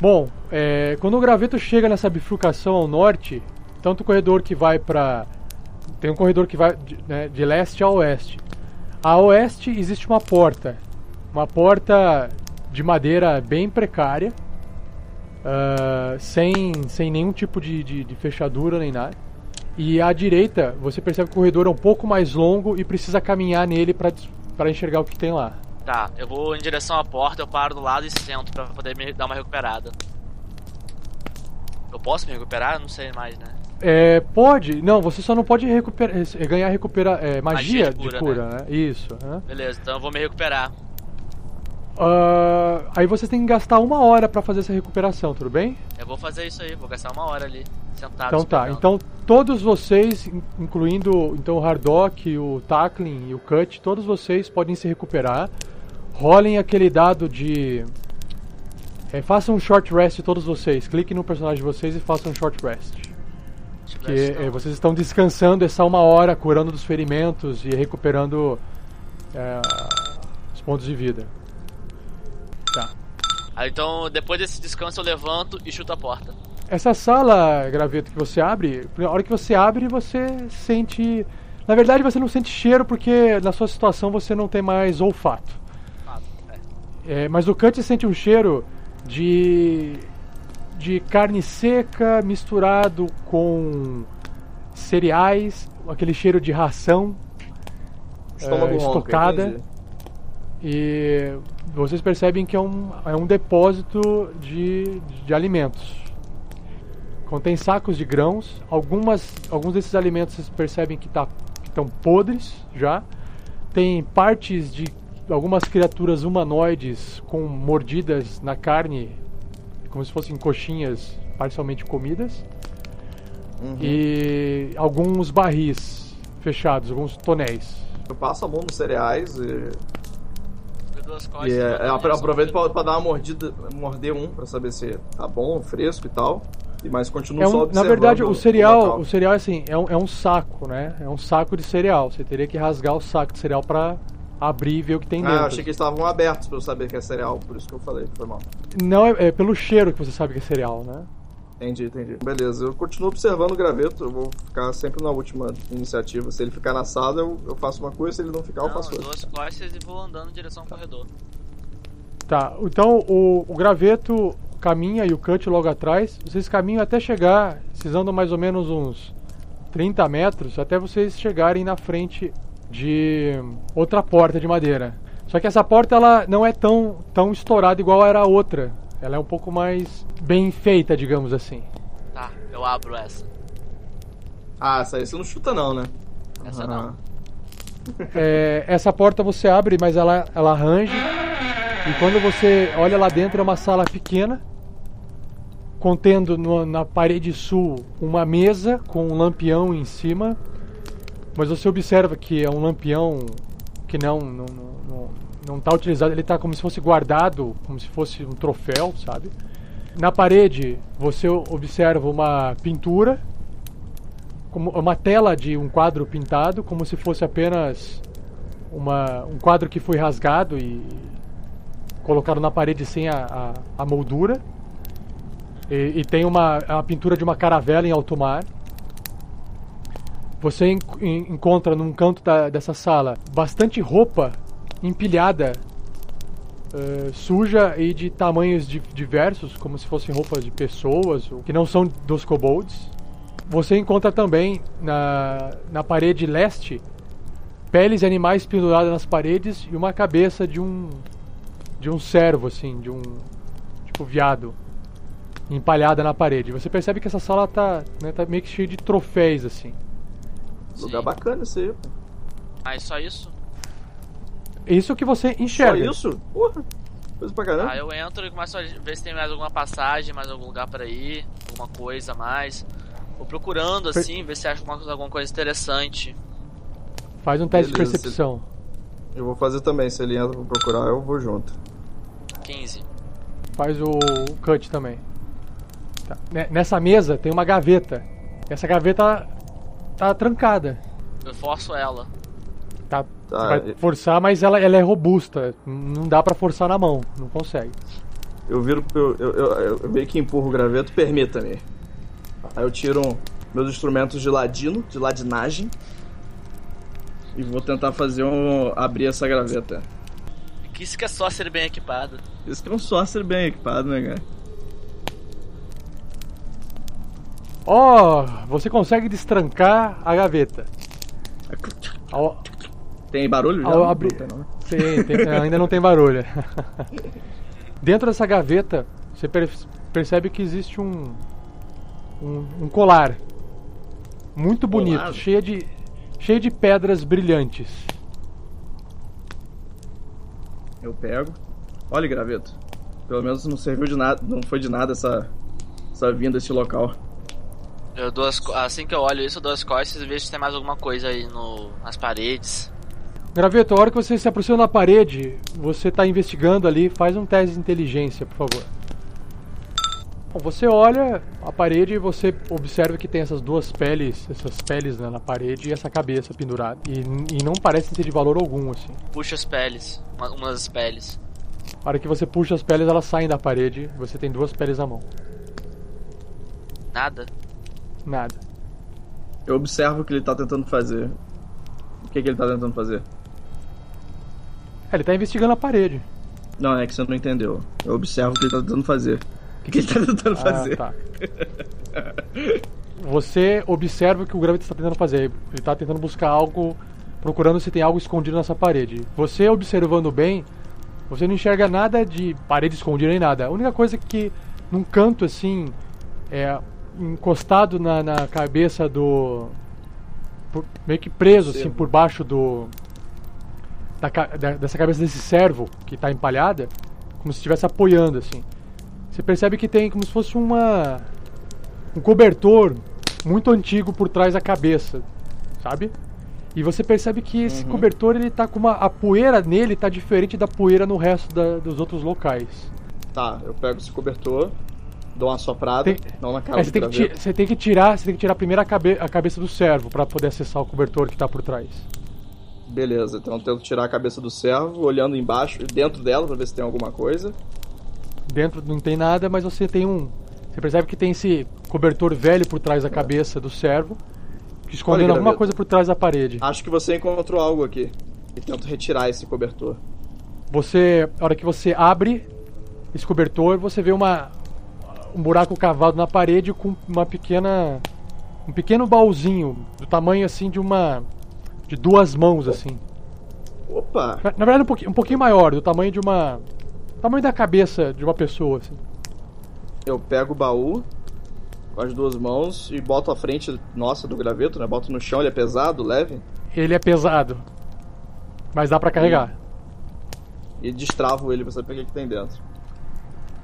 Bom, é, quando o graveto chega nessa bifurcação ao norte, tanto o corredor que vai para tem um corredor que vai de, né, de leste a oeste. A oeste existe uma porta, uma porta de madeira bem precária, ah, sem, sem nenhum tipo de, de, de fechadura nem nada. E à direita, você percebe que o corredor é um pouco mais longo e precisa caminhar nele para enxergar o que tem lá. Tá, eu vou em direção à porta, eu paro do lado e sento pra poder me dar uma recuperada. Eu posso me recuperar? Não sei mais, né? É, pode. Não, você só não pode recuperar, ganhar recupera, é, magia, Magia de de cura, cura, né? Isso. né? Beleza, então eu vou me recuperar. Ah, aí você tem que gastar uma hora pra fazer essa recuperação, tudo bem? Eu vou fazer isso aí, vou gastar uma hora ali, sentado. então tá. esperando. Então todos vocês, in- incluindo então o Hardock, o Tackling e o Cut, todos vocês podem se recuperar. Rolem aquele dado de. é, façam um short rest todos vocês. Cliquem no personagem de vocês e façam um short rest. Que Então, é, vocês estão descansando essa uma hora, curando dos ferimentos e recuperando é, os pontos de vida. Tá. Aí, então, depois desse descanso, eu levanto e chuto a porta. Essa sala, graveto, que você abre, na hora que você abre, você sente. Na verdade, você não sente cheiro porque na sua situação você não tem mais olfato. Ah, é. É, mas o Cut sente um cheiro de. de carne seca misturado com cereais, aquele cheiro de ração Estômago é, estocada. entendi. E vocês percebem que é um, é um depósito de, de alimentos. Contém sacos de grãos. Algumas, alguns desses alimentos vocês percebem que tá, estão podres já. Tem partes de algumas criaturas humanoides com mordidas na carne, como se fossem coxinhas parcialmente comidas. Uhum. E alguns barris fechados, alguns tonéis. Eu passo a mão nos cereais e, duas costas e é, é, direção aproveito pra, pra dar uma mordida, morder um pra saber se tá bom, fresco e tal. E mas continuo É só um- na observando verdade, o cereal, local. o cereal é assim, é um, é um saco, né? É um saco de cereal. Você teria que rasgar o saco de cereal pra abrir e ver o que tem Ah, dentro. eu achei que eles estavam abertos pra eu saber que é cereal, por isso que eu falei, foi mal. Não é, é pelo cheiro que você sabe que é cereal, né? Entendi, entendi. Beleza, eu continuo observando o graveto, eu vou ficar sempre na última iniciativa. Se ele ficar na sala, eu, eu faço uma coisa, se ele não ficar, eu Não, faço as outra. duas costas e vou andando em direção ao corredor. Tá, então o, o graveto caminha e o cut logo atrás. Vocês caminham até chegar, vocês andam mais ou menos uns 30 metros, até vocês chegarem na frente de outra porta de madeira. Só que essa porta ela não é tão, tão estourada igual era a outra. Ela é um pouco mais bem feita, digamos assim. Tá, eu abro essa. Ah, essa aí você não chuta não, né? Essa não. É, essa porta você abre, mas ela, ela arranja. E quando você olha lá dentro, é uma sala pequena, contendo no- na parede sul uma mesa com um lampião em cima. Mas você observa que é um lampião que não não não, não está utilizado, ele está como se fosse guardado, como se fosse um troféu, sabe? Na parede você observa uma pintura, como uma tela de um quadro pintado, como se fosse apenas uma, um quadro que foi rasgado e colocado na parede sem a, a, a moldura. E, e tem uma a pintura de uma caravela em alto mar. Você en- en- encontra num canto da- dessa sala bastante roupa empilhada, eh, suja e de tamanhos di- diversos, como se fossem roupas de pessoas, que não são dos kobolds. Você encontra também na, na parede leste peles de animais penduradas nas paredes e uma cabeça de um de um cervo assim, de um tipo viado empalhada na parede. Você percebe que essa sala tá, né, tá meio que cheia de troféus assim. Lugar Sim. bacana esse aí. Ah, é só isso? Isso que você Só enxerga. isso? Porra. Coisa pra caramba. Ah, eu entro e começo a ver se tem mais alguma passagem, mais algum lugar pra ir, alguma coisa a mais. Vou procurando assim, ver se acho alguma, alguma coisa interessante. Faz um teste Beleza, de percepção. Eu vou fazer também. Se ele entra pra procurar, eu vou junto. 15. Faz o cut também. Tá. Ne- Nessa mesa tem uma gaveta. Essa gaveta tá trancada. Eu forço ela. Tá, Tá, vai e- forçar, mas ela, ela é robusta. Não dá pra forçar na mão. Não consegue. Eu viro, eu, eu, eu, eu meio que empurro o graveto, permita-me. Aí eu tiro um- meus instrumentos de ladino, de ladinagem. E vou tentar fazer um. abrir essa graveta. Que isso que é só ser bem equipado. Isso que é um sorcerer bem equipado, né, cara? Ó, você consegue destrancar a gaveta. Ao- Tem barulho já? Tem, não, né? Tem, tem- ainda não tem barulho. Dentro dessa gaveta, você per- percebe que existe um, um, um colar muito bonito, Colar? cheio de, cheio de pedras brilhantes. Eu pego. Olha, graveto. Pelo menos não serviu de nada, não foi de nada essa, essa vinda a este local. Eu dou as, assim que eu olho isso, eu dou as costas e vejo se tem mais alguma coisa aí no, nas paredes. Graveto, a hora que você se aproxima da parede, você está investigando ali, faz um teste de inteligência, por favor. Bom, você olha a parede e você observa que tem essas duas peles, essas peles né, na parede e essa cabeça pendurada. E, e não parecem ser de valor algum, assim. Puxa as peles. Uma, uma das peles. A hora que você puxa as peles, elas saem da parede. Você tem duas peles na mão. Nada. Nada. Eu observo o que ele tá tentando fazer. O que, que ele tá tentando fazer? É, ele tá investigando a parede. Não, é que você não entendeu. Eu observo o que ele tá tentando fazer. O que, ele tá tentando fazer? Ah, tá. Você observa o que o Gravity está tentando fazer. Ele está tentando buscar algo, procurando se tem algo escondido nessa parede. Você observando bem, você não enxerga nada de parede escondida nem nada. A única coisa que num canto assim, é encostado na, na cabeça do por- meio que preso assim Servo. por baixo do da dessa cabeça desse servo que está empalhada, como se estivesse apoiando assim. Você percebe que tem como se fosse uma um cobertor muito antigo por trás da cabeça, sabe? E você percebe que esse Uhum. cobertor ele tá com uma a poeira nele tá diferente da poeira no resto da- dos outros locais. Tá, eu pego esse cobertor, dou uma soprada, Tem- não na cara É, você, tem que você tem que tirar, você tem que tirar primeiro a, cabe- a cabeça do servo para poder acessar o cobertor que tá por trás. Beleza, então eu tento tirar a cabeça do servo, olhando embaixo, dentro dela, pra ver se tem alguma coisa. Dentro não tem nada, mas você tem um, você percebe que tem esse cobertor velho por trás da cabeça do servo, que escondendo alguma coisa por trás da parede. Acho que você encontrou algo aqui. E tento retirar esse cobertor. Você, a hora que você abre esse cobertor, você vê uma um buraco cavado na parede com uma pequena um pequeno baúzinho do tamanho assim de uma de duas mãos assim. Opa! Na, na verdade um pouquinho, um pouquinho maior, do tamanho de uma tamanho da cabeça de uma pessoa assim. Eu pego o baú com as duas mãos e boto à frente nossa do graveto, né? Boto no chão, ele é pesado, leve. Ele é pesado. Mas dá pra carregar. E destravo ele pra saber o que, que tem dentro.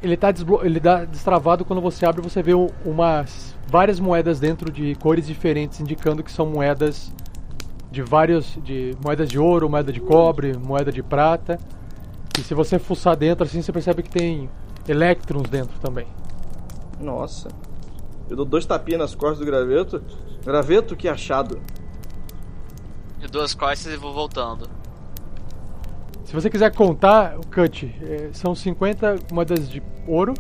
Ele tá desblo- ele dá destravado quando você abre, você vê umas várias moedas dentro de cores diferentes, indicando que são moedas de vários de moedas de ouro, moeda de cobre, moeda de prata. E se você fuçar dentro assim, você percebe que tem elétrons dentro também. Nossa. Eu dou dois tapinhas nas costas do graveto. Graveto, que achado. De duas costas e vou voltando. Se você quiser contar, o cut, é, são 50 moedas de ouro,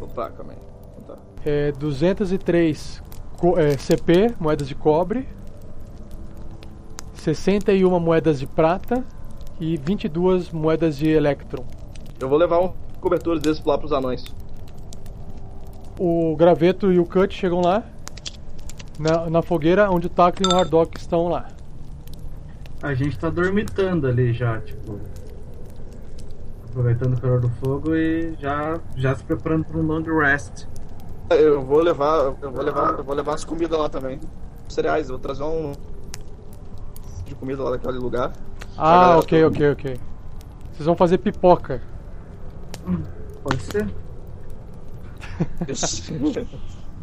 Opa, calma aí. Tá. é, 203 co- é, CP, moedas de cobre, 61 moedas de prata e 22 moedas de electron. Eu vou levar um cobertor desses lá pros anões. O Graveto e o Cut chegam lá, na, na fogueira onde o Taco e o Hardock estão lá. A gente tá dormitando ali já, tipo. Aproveitando o calor do fogo e já, já se preparando para um long rest. Eu vou levar. Eu vou levar. Eu vou levar as comidas lá também. Cereais, eu vou trazer um. De comida lá daquele lugar. Ah, ok, ok, ok. Vocês vão fazer pipoca. Pode ser?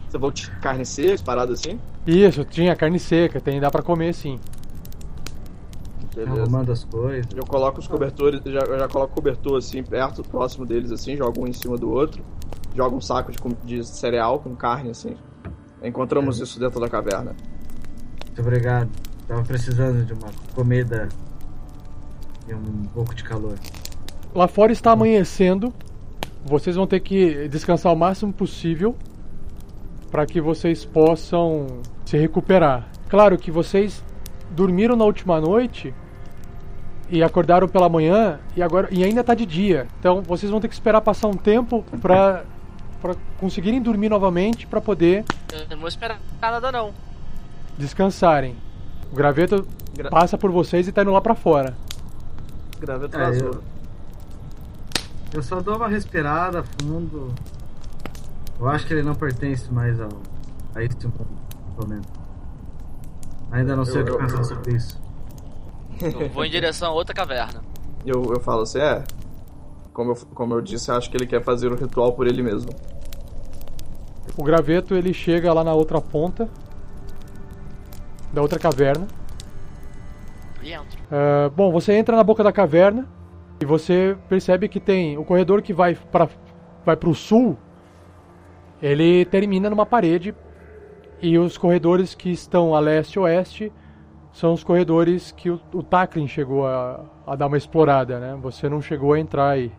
Você vou de carne seca, parada assim? Isso, tinha carne seca, tem, dá pra comer sim. Beleza. Arrumando as coisas. Eu coloco os cobertores, já, eu já coloco o cobertor assim, perto, próximo deles, assim, jogo um em cima do outro. Jogo um saco de, de cereal com carne, assim. Encontramos isso dentro da caverna. Muito obrigado. Tava precisando de uma comida e um pouco de calor. Lá fora está amanhecendo. Vocês vão ter que descansar o máximo possível para que vocês possam se recuperar. Claro que vocês dormiram na última noite e acordaram pela manhã e agora e ainda está de dia. Então vocês vão ter que esperar passar um tempo para para conseguirem dormir novamente para poder Eu não vou esperar nada não. descansarem. O graveto Gra- passa por vocês e tá indo lá para fora. Graveto É, vazou. eu- Eu só dou uma respirada fundo. Eu acho que ele não pertence mais ao, a este mundo, pelo menos. Ainda não sei Eu- o que eu- pensar sobre isso. Eu vou em direção a outra caverna. Eu, eu falo assim, é. Como eu, como eu disse, acho que ele quer fazer o ritual por ele mesmo. O graveto ele chega lá na outra ponta da outra caverna. E entro. Ah, bom, você entra na boca da caverna e você percebe que tem o corredor que vai para vai para o sul. Ele termina numa parede e os corredores que estão a leste e oeste são os corredores que o, o Takrin chegou a, a dar uma explorada, né? Você não chegou a entrar aí.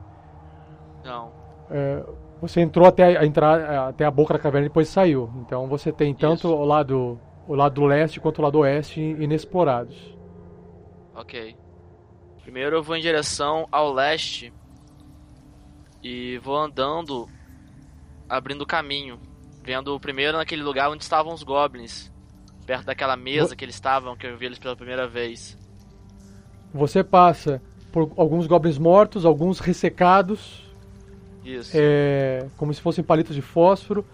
Não. É, você entrou até a, entrar, até a boca da caverna e depois saiu. Então você tem tanto Isso. o lado, o lado leste quanto o lado oeste inexplorados. Ok. Primeiro eu vou em direção ao leste e vou andando, abrindo caminho, vendo primeiro naquele lugar onde estavam os goblins, perto daquela mesa que eles estavam, que eu vi eles pela primeira vez. Você passa por alguns goblins mortos, alguns ressecados, Isso. é, como se fossem palitos de fósforo.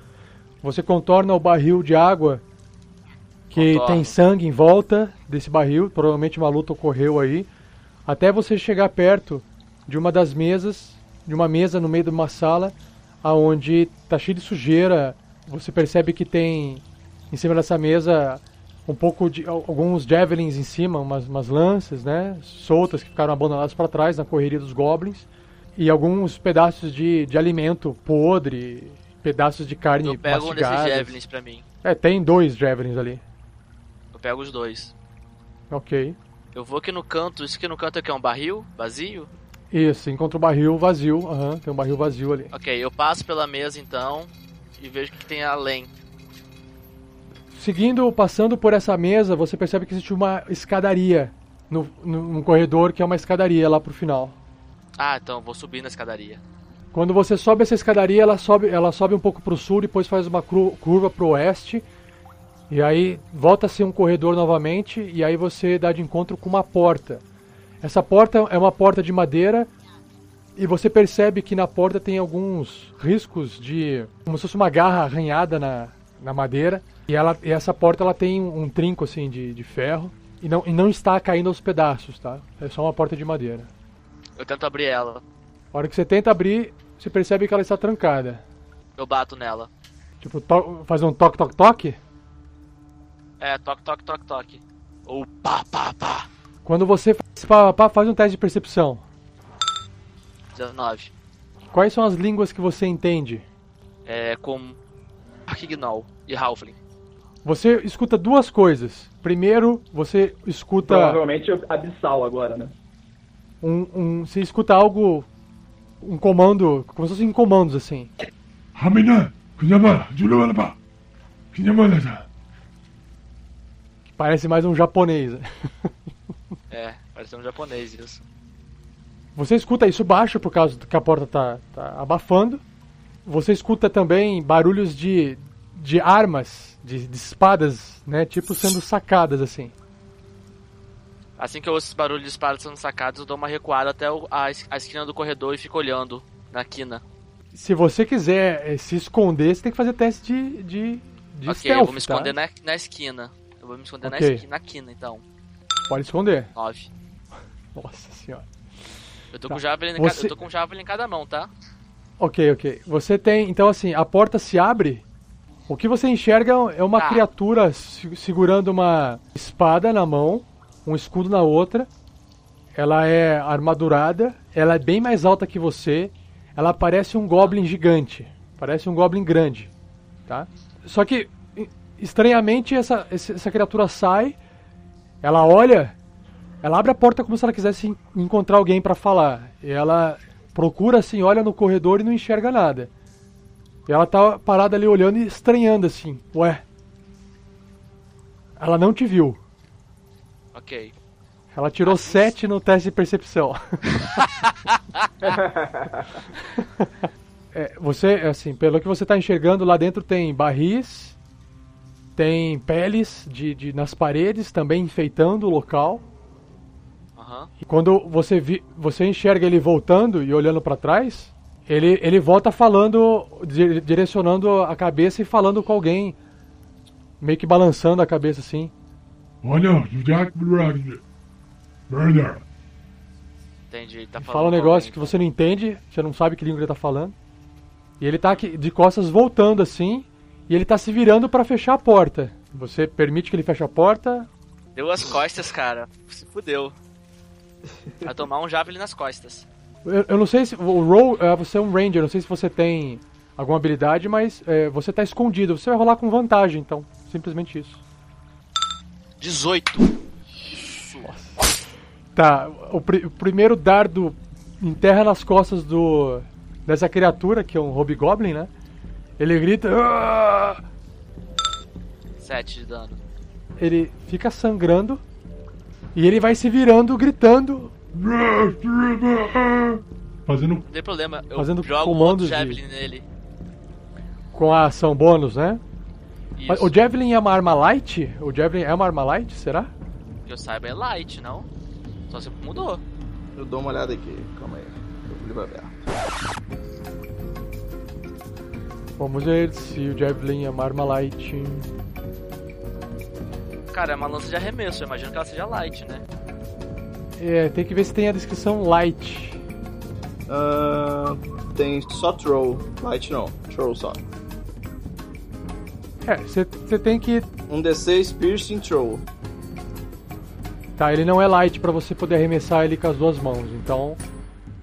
Você contorna o barril de água que Contorno. tem sangue em volta desse barril. Provavelmente uma luta ocorreu aí. Até você chegar perto de uma das mesas, de uma mesa no meio de uma sala, aonde tá cheio de sujeira. Você percebe que tem em cima dessa mesa um pouco de al- alguns javelins em cima, umas, umas lanças, né, soltas que ficaram abandonadas para trás na correria dos goblins e alguns pedaços de, de alimento podre, pedaços de carne eu pego um desses javelins pra mim. É, tem dois javelins ali. Pego os dois. Ok. Eu vou aqui no canto, isso aqui no canto aqui é um barril vazio? Isso, encontra o barril vazio. Aham, tem um barril vazio ali. Ok, eu passo pela mesa então e vejo o que tem além. Seguindo, passando por essa mesa, você percebe que existe uma escadaria no, no, corredor que é uma escadaria lá pro final. Ah, então eu vou subir na escadaria. Quando você sobe essa escadaria, ela sobe, ela sobe um pouco pro sul, depois faz uma curva pro oeste. E aí volta a ser um corredor novamente, e aí você dá de encontro com uma porta. Essa porta é uma porta de madeira, e você percebe que na porta tem alguns riscos de. como se fosse uma garra arranhada na, na madeira. E, ela, e essa porta ela tem um trinco assim de, de ferro. E não, e não está caindo aos pedaços, tá? É só uma porta de madeira. Eu tento abrir ela. A hora que você tenta abrir, você percebe que ela está trancada. Eu bato nela. Tipo, fazer um toque, toque, toque. É, toque, toque, toque, toque. Ou pá, pá, pá. Quando você faz, pá, pá, faz um teste de percepção. 19. Quais são as línguas que você entende? É com Arquignol e Halfling. Você escuta duas coisas. Primeiro, você escuta Provavelmente abissal agora, né? um, um, você escuta algo, um comando, como se fossem comandos assim. Parece mais um japonês. Parece um japonês isso. Você escuta isso baixo por causa que a porta tá, tá abafando. Você escuta também barulhos de, de armas, de, de espadas, né? Tipo sendo sacadas assim. Assim que eu ouço esse barulho de espadas sendo sacados, eu dou uma recuada até a, a esquina do corredor e fico olhando na quina. Se você quiser eh, se esconder, você tem que fazer teste de, de, de ok, stealth, eu vou me tá? esconder na, na esquina. Eu vou me esconder na, Ok. esqui, na quina, então. Pode esconder. 9. Nossa senhora. Eu tô Tá. com javelin, Você- eu tô com javelin em cada mão, tá? Ok, ok. Você tem. Então, assim, a porta se abre. O que você enxerga é uma Tá. criatura se- segurando uma espada na mão, um escudo na outra. Ela é armadurada, ela é bem mais alta que você. Ela parece um goblin gigante. Parece um goblin grande, tá? Só que, estranhamente, essa, essa criatura sai, ela olha, ela abre a porta como se ela quisesse en- encontrar alguém pra falar. E ela procura assim, olha no corredor e não enxerga nada. E ela tá parada ali olhando e estranhando assim. Ué. Ela não te viu. Ok. Ela tirou 7 no teste de percepção. É, você, assim, pelo que você tá enxergando, lá dentro tem barris, tem peles de, de- nas paredes, também enfeitando o local. Aham. E quando você, vi, você enxerga ele voltando e olhando pra trás, ele, ele volta falando, di- direcionando a cabeça e falando com alguém. Meio que balançando a cabeça assim. Olha, Jack Brother. Entendi. Tá falando Fala um negócio alguém, que você não entende, você não sabe que língua ele tá falando. E ele tá aqui de costas voltando assim, e ele tá se virando pra fechar a porta. Você permite que ele feche a porta? Deu as costas, cara. Se fudeu. Vai tomar um javelin nas costas. Eu, eu não sei se o roll, é, você é um ranger, não sei se você tem alguma habilidade, mas é, você tá escondido. Você vai rolar com vantagem, então, simplesmente isso. 18. Tá, o, pri- o primeiro dardo enterra nas costas do dessa criatura, que é um hobgoblin, né? Ele grita. "Ah!" 7 de dano. Ele fica sangrando e ele vai se virando, gritando. Fazendo Não tem problema. Eu Fazendo jogo um comandos outro de- javelin nele. Com a ação bônus, né? Isso. O Javelin é uma arma light? O Javelin é uma arma light, será? Que eu saiba é light, não? Só se mudou. Eu dou uma olhada aqui, calma aí. O livro aberto. Vamos ver se o Javelin é uma arma light. Cara, é uma lança de arremesso. Eu imagino que ela seja light, né? É, tem que ver se tem a descrição light. Ah, tem só throw. Light não, throw só. É, você tem que. Um D6 piercing throw. Tá, ele não é light pra você poder arremessar ele com as duas mãos. Então,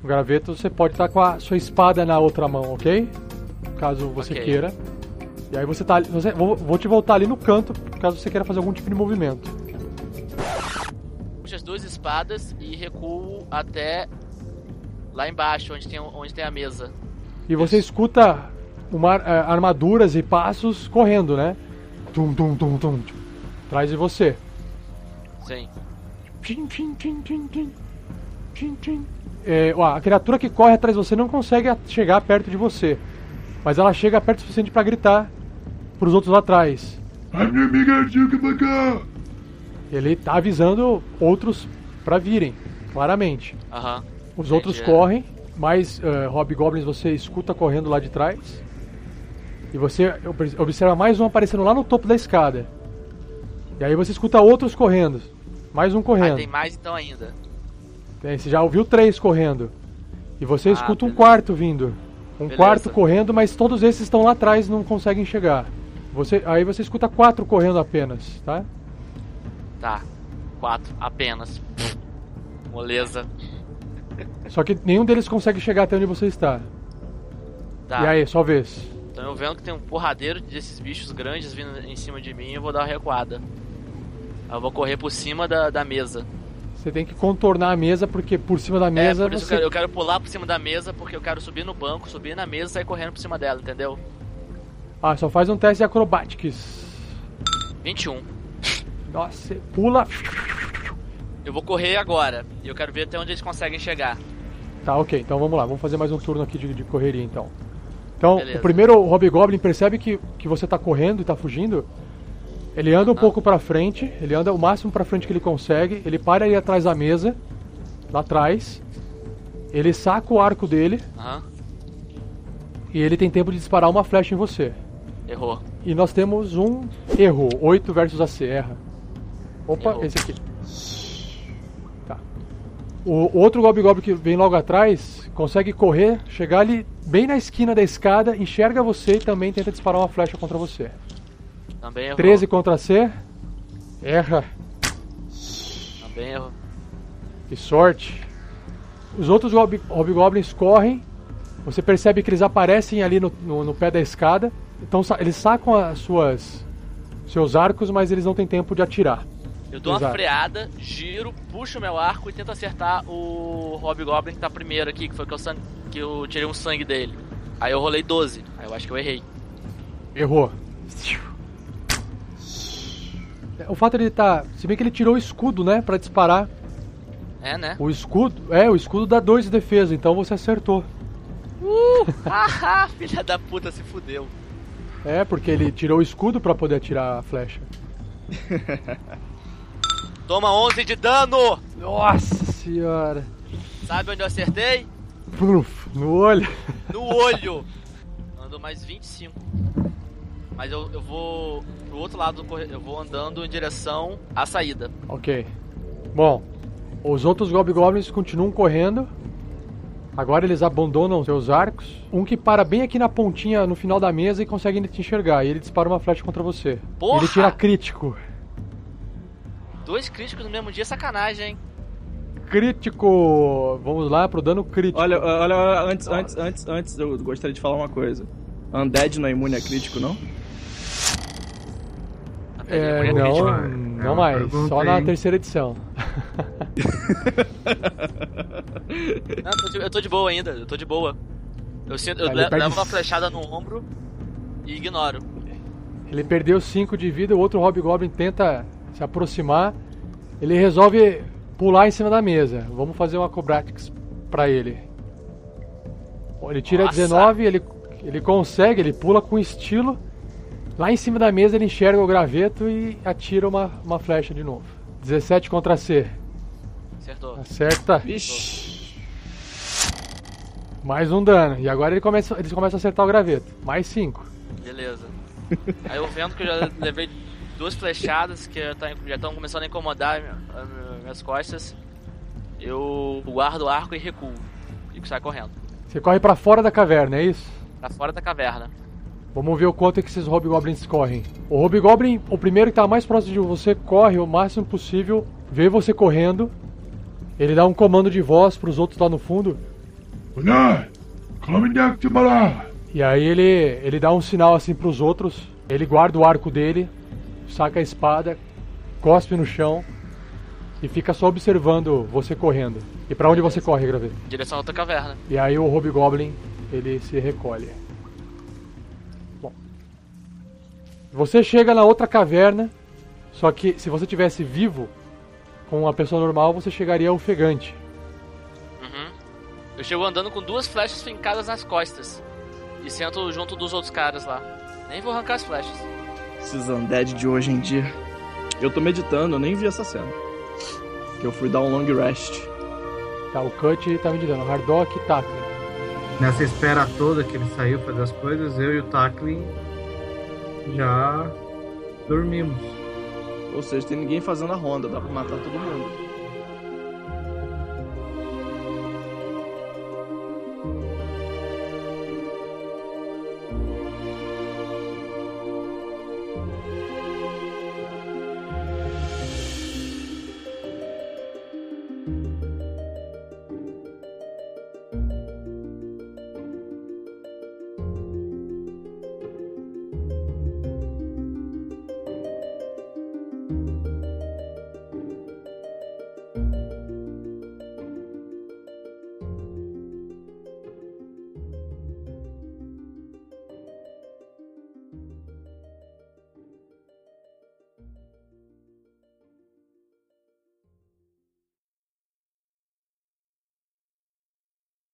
o graveto você pode estar com a sua espada na outra mão, ok? Caso você Ok. queira. E aí você tá. ali- Você, vou, vou te voltar ali no canto, caso você queira fazer algum tipo de movimento. Puxo as duas espadas e recuo até lá embaixo, onde tem, onde tem a mesa. E você escuta uma, eh, armaduras e passos correndo, né? Tum, tum, tum, tum, tum. Atrás de você. Sim. Tchim, tchim, tchim, tchim, tchim. Tchim, tchim. É, ó, a criatura que corre atrás de você não consegue chegar perto de você. Mas ela chega perto o suficiente pra gritar pros outros lá atrás. A minha amiga pra cá. Ele tá avisando outros pra virem, claramente. Aham. Os Entendi, outros é. correm, mas uh, hobgoblins você escuta correndo lá de trás. E você ob- observa mais um aparecendo lá no topo da escada. E aí você escuta outros correndo. Mais um Ah, correndo. tem mais então ainda. Tem, você já ouviu três correndo. E você Ah, escuta um beleza. quarto vindo. Um Beleza. quarto correndo, mas todos esses estão lá atrás e não conseguem chegar. Você, aí você escuta quatro correndo apenas, tá? Tá. Quatro, apenas. Moleza. Só que nenhum deles consegue chegar até onde você está. Tá. E aí, só vez. Então eu vendo que tem um porradeiro desses bichos grandes vindo em cima de mim, eu vou dar uma recuada. Eu vou correr por cima da, da mesa. Você tem que contornar a mesa, porque por cima da mesa é, por isso você. eu quero, eu quero pular por cima da mesa, porque eu quero subir no banco, subir na mesa e sair correndo por cima dela, entendeu? Ah, só faz um teste de acrobatics. 21. Nossa, pula. Eu vou correr agora. E eu quero ver até onde eles conseguem chegar. Tá, ok. Então vamos lá. Vamos fazer mais um turno aqui de, de correria, então. Então, Beleza. o primeiro Hobgoblin percebe que, que você tá correndo e tá fugindo. Ele anda um pouco pra frente. Ele anda o máximo pra frente que ele consegue. Ele para aí atrás da mesa. Lá atrás. Ele saca o arco dele. Aham. E ele tem tempo de disparar uma flecha em você. Errou. E nós temos um erro. 8 versus AC. Erra. Opa, Errou. esse aqui. Tá. O, outro Goblin que vem logo atrás consegue correr, chegar ali bem na esquina da escada, enxerga você e também tenta disparar uma flecha contra você. Também errou. 13 contra C. Erra. Também errou. Que sorte. Os outros Gob- Hobgoblins correm. Você percebe que eles aparecem ali no, no, no pé da escada. Então eles sacam as suas seus arcos, mas eles não têm tempo de atirar. Eu dou uma Exato. freada, giro, puxo meu arco e tento acertar o Hobgoblin que tá primeiro aqui, que foi que eu, sang- que eu tirei um sangue dele. Aí eu rolei 12. Aí eu acho que eu errei. Errou. O fato de ele tá. Se bem que ele tirou o escudo, né? Pra disparar. É, né? O escudo. É, o escudo dá 2 de defesa, então você acertou. Haha, filha da puta se fudeu. É, porque ele tirou o escudo pra poder atirar a flecha. Toma 11 de dano! Nossa senhora. Sabe onde eu acertei? Pluf, no olho. No olho! Ando mais 25. Mas eu, eu vou pro outro lado do corredor. Eu vou andando em direção à saída. Ok. Bom, os outros Goblins continuam correndo. Agora eles abandonam seus arcos. Um que para bem aqui na pontinha, no final da mesa, e consegue ainda te enxergar. E ele dispara uma flecha contra você. Porra! Ele tira crítico. Dois críticos no mesmo dia, sacanagem, hein? Crítico! Vamos lá pro dano crítico. Olha, olha, olha, antes, antes, antes, antes, eu gostaria de falar uma coisa. Undead não é imune a crítico, não? É, Mulher não, crítica. É não mais. Só na terceira edição. Não, eu tô de- eu tô de boa ainda, eu tô de boa. Eu, sinto, eu Tá, perde levo uma flechada no ombro e ignoro. Ele perdeu 5 de vida, o outro Hobgoblin tenta se aproximar. Ele resolve pular em cima da mesa. Vamos fazer uma Acrobatics pra ele. Ele tira Nossa. 19, ele, ele consegue, ele pula com estilo. Lá em cima da mesa ele enxerga o graveto e atira uma, uma flecha de novo. 17 contra C. Acertou. Acerta. Vixe. Mais um dano. E agora ele começa, eles começam a acertar o graveto. Mais 5. Beleza. Aí eu vendo que eu já levei duas flechadas que já tá- já estão começando a incomodar minhas costas. Eu guardo o arco e recuo. E saio correndo. Você corre pra fora da caverna, é isso? Pra fora da caverna. Vamos ver o quanto é que esses Hobgoblins correm. O Hobgoblin, o primeiro que tá mais próximo de você, corre o máximo possível, vê você correndo. Ele dá um comando de voz pros outros lá no fundo. E aí ele, ele dá um sinal assim pros outros. Ele guarda o arco dele, saca a espada, cospe no chão e fica só observando você correndo. E pra onde você corre, Graveto? Direção a outra caverna. E aí o Hobgoblin, ele se recolhe. Você chega na outra caverna, só que se você tivesse vivo, com uma pessoa normal, você chegaria ofegante. Uhum. Eu chego andando com duas flechas fincadas nas costas. E sento junto dos outros caras lá. Nem vou arrancar as flechas. Esses undead de hoje em dia. Eu tô meditando, eu nem vi essa cena. Que eu fui dar um long rest. Tá, o Cut tá me dizendo, Hardock e Tackling. Nessa espera toda que ele saiu fazer as coisas, eu e o Tackling já dormimos. Ou seja, tem ninguém fazendo a ronda, dá pra matar todo mundo.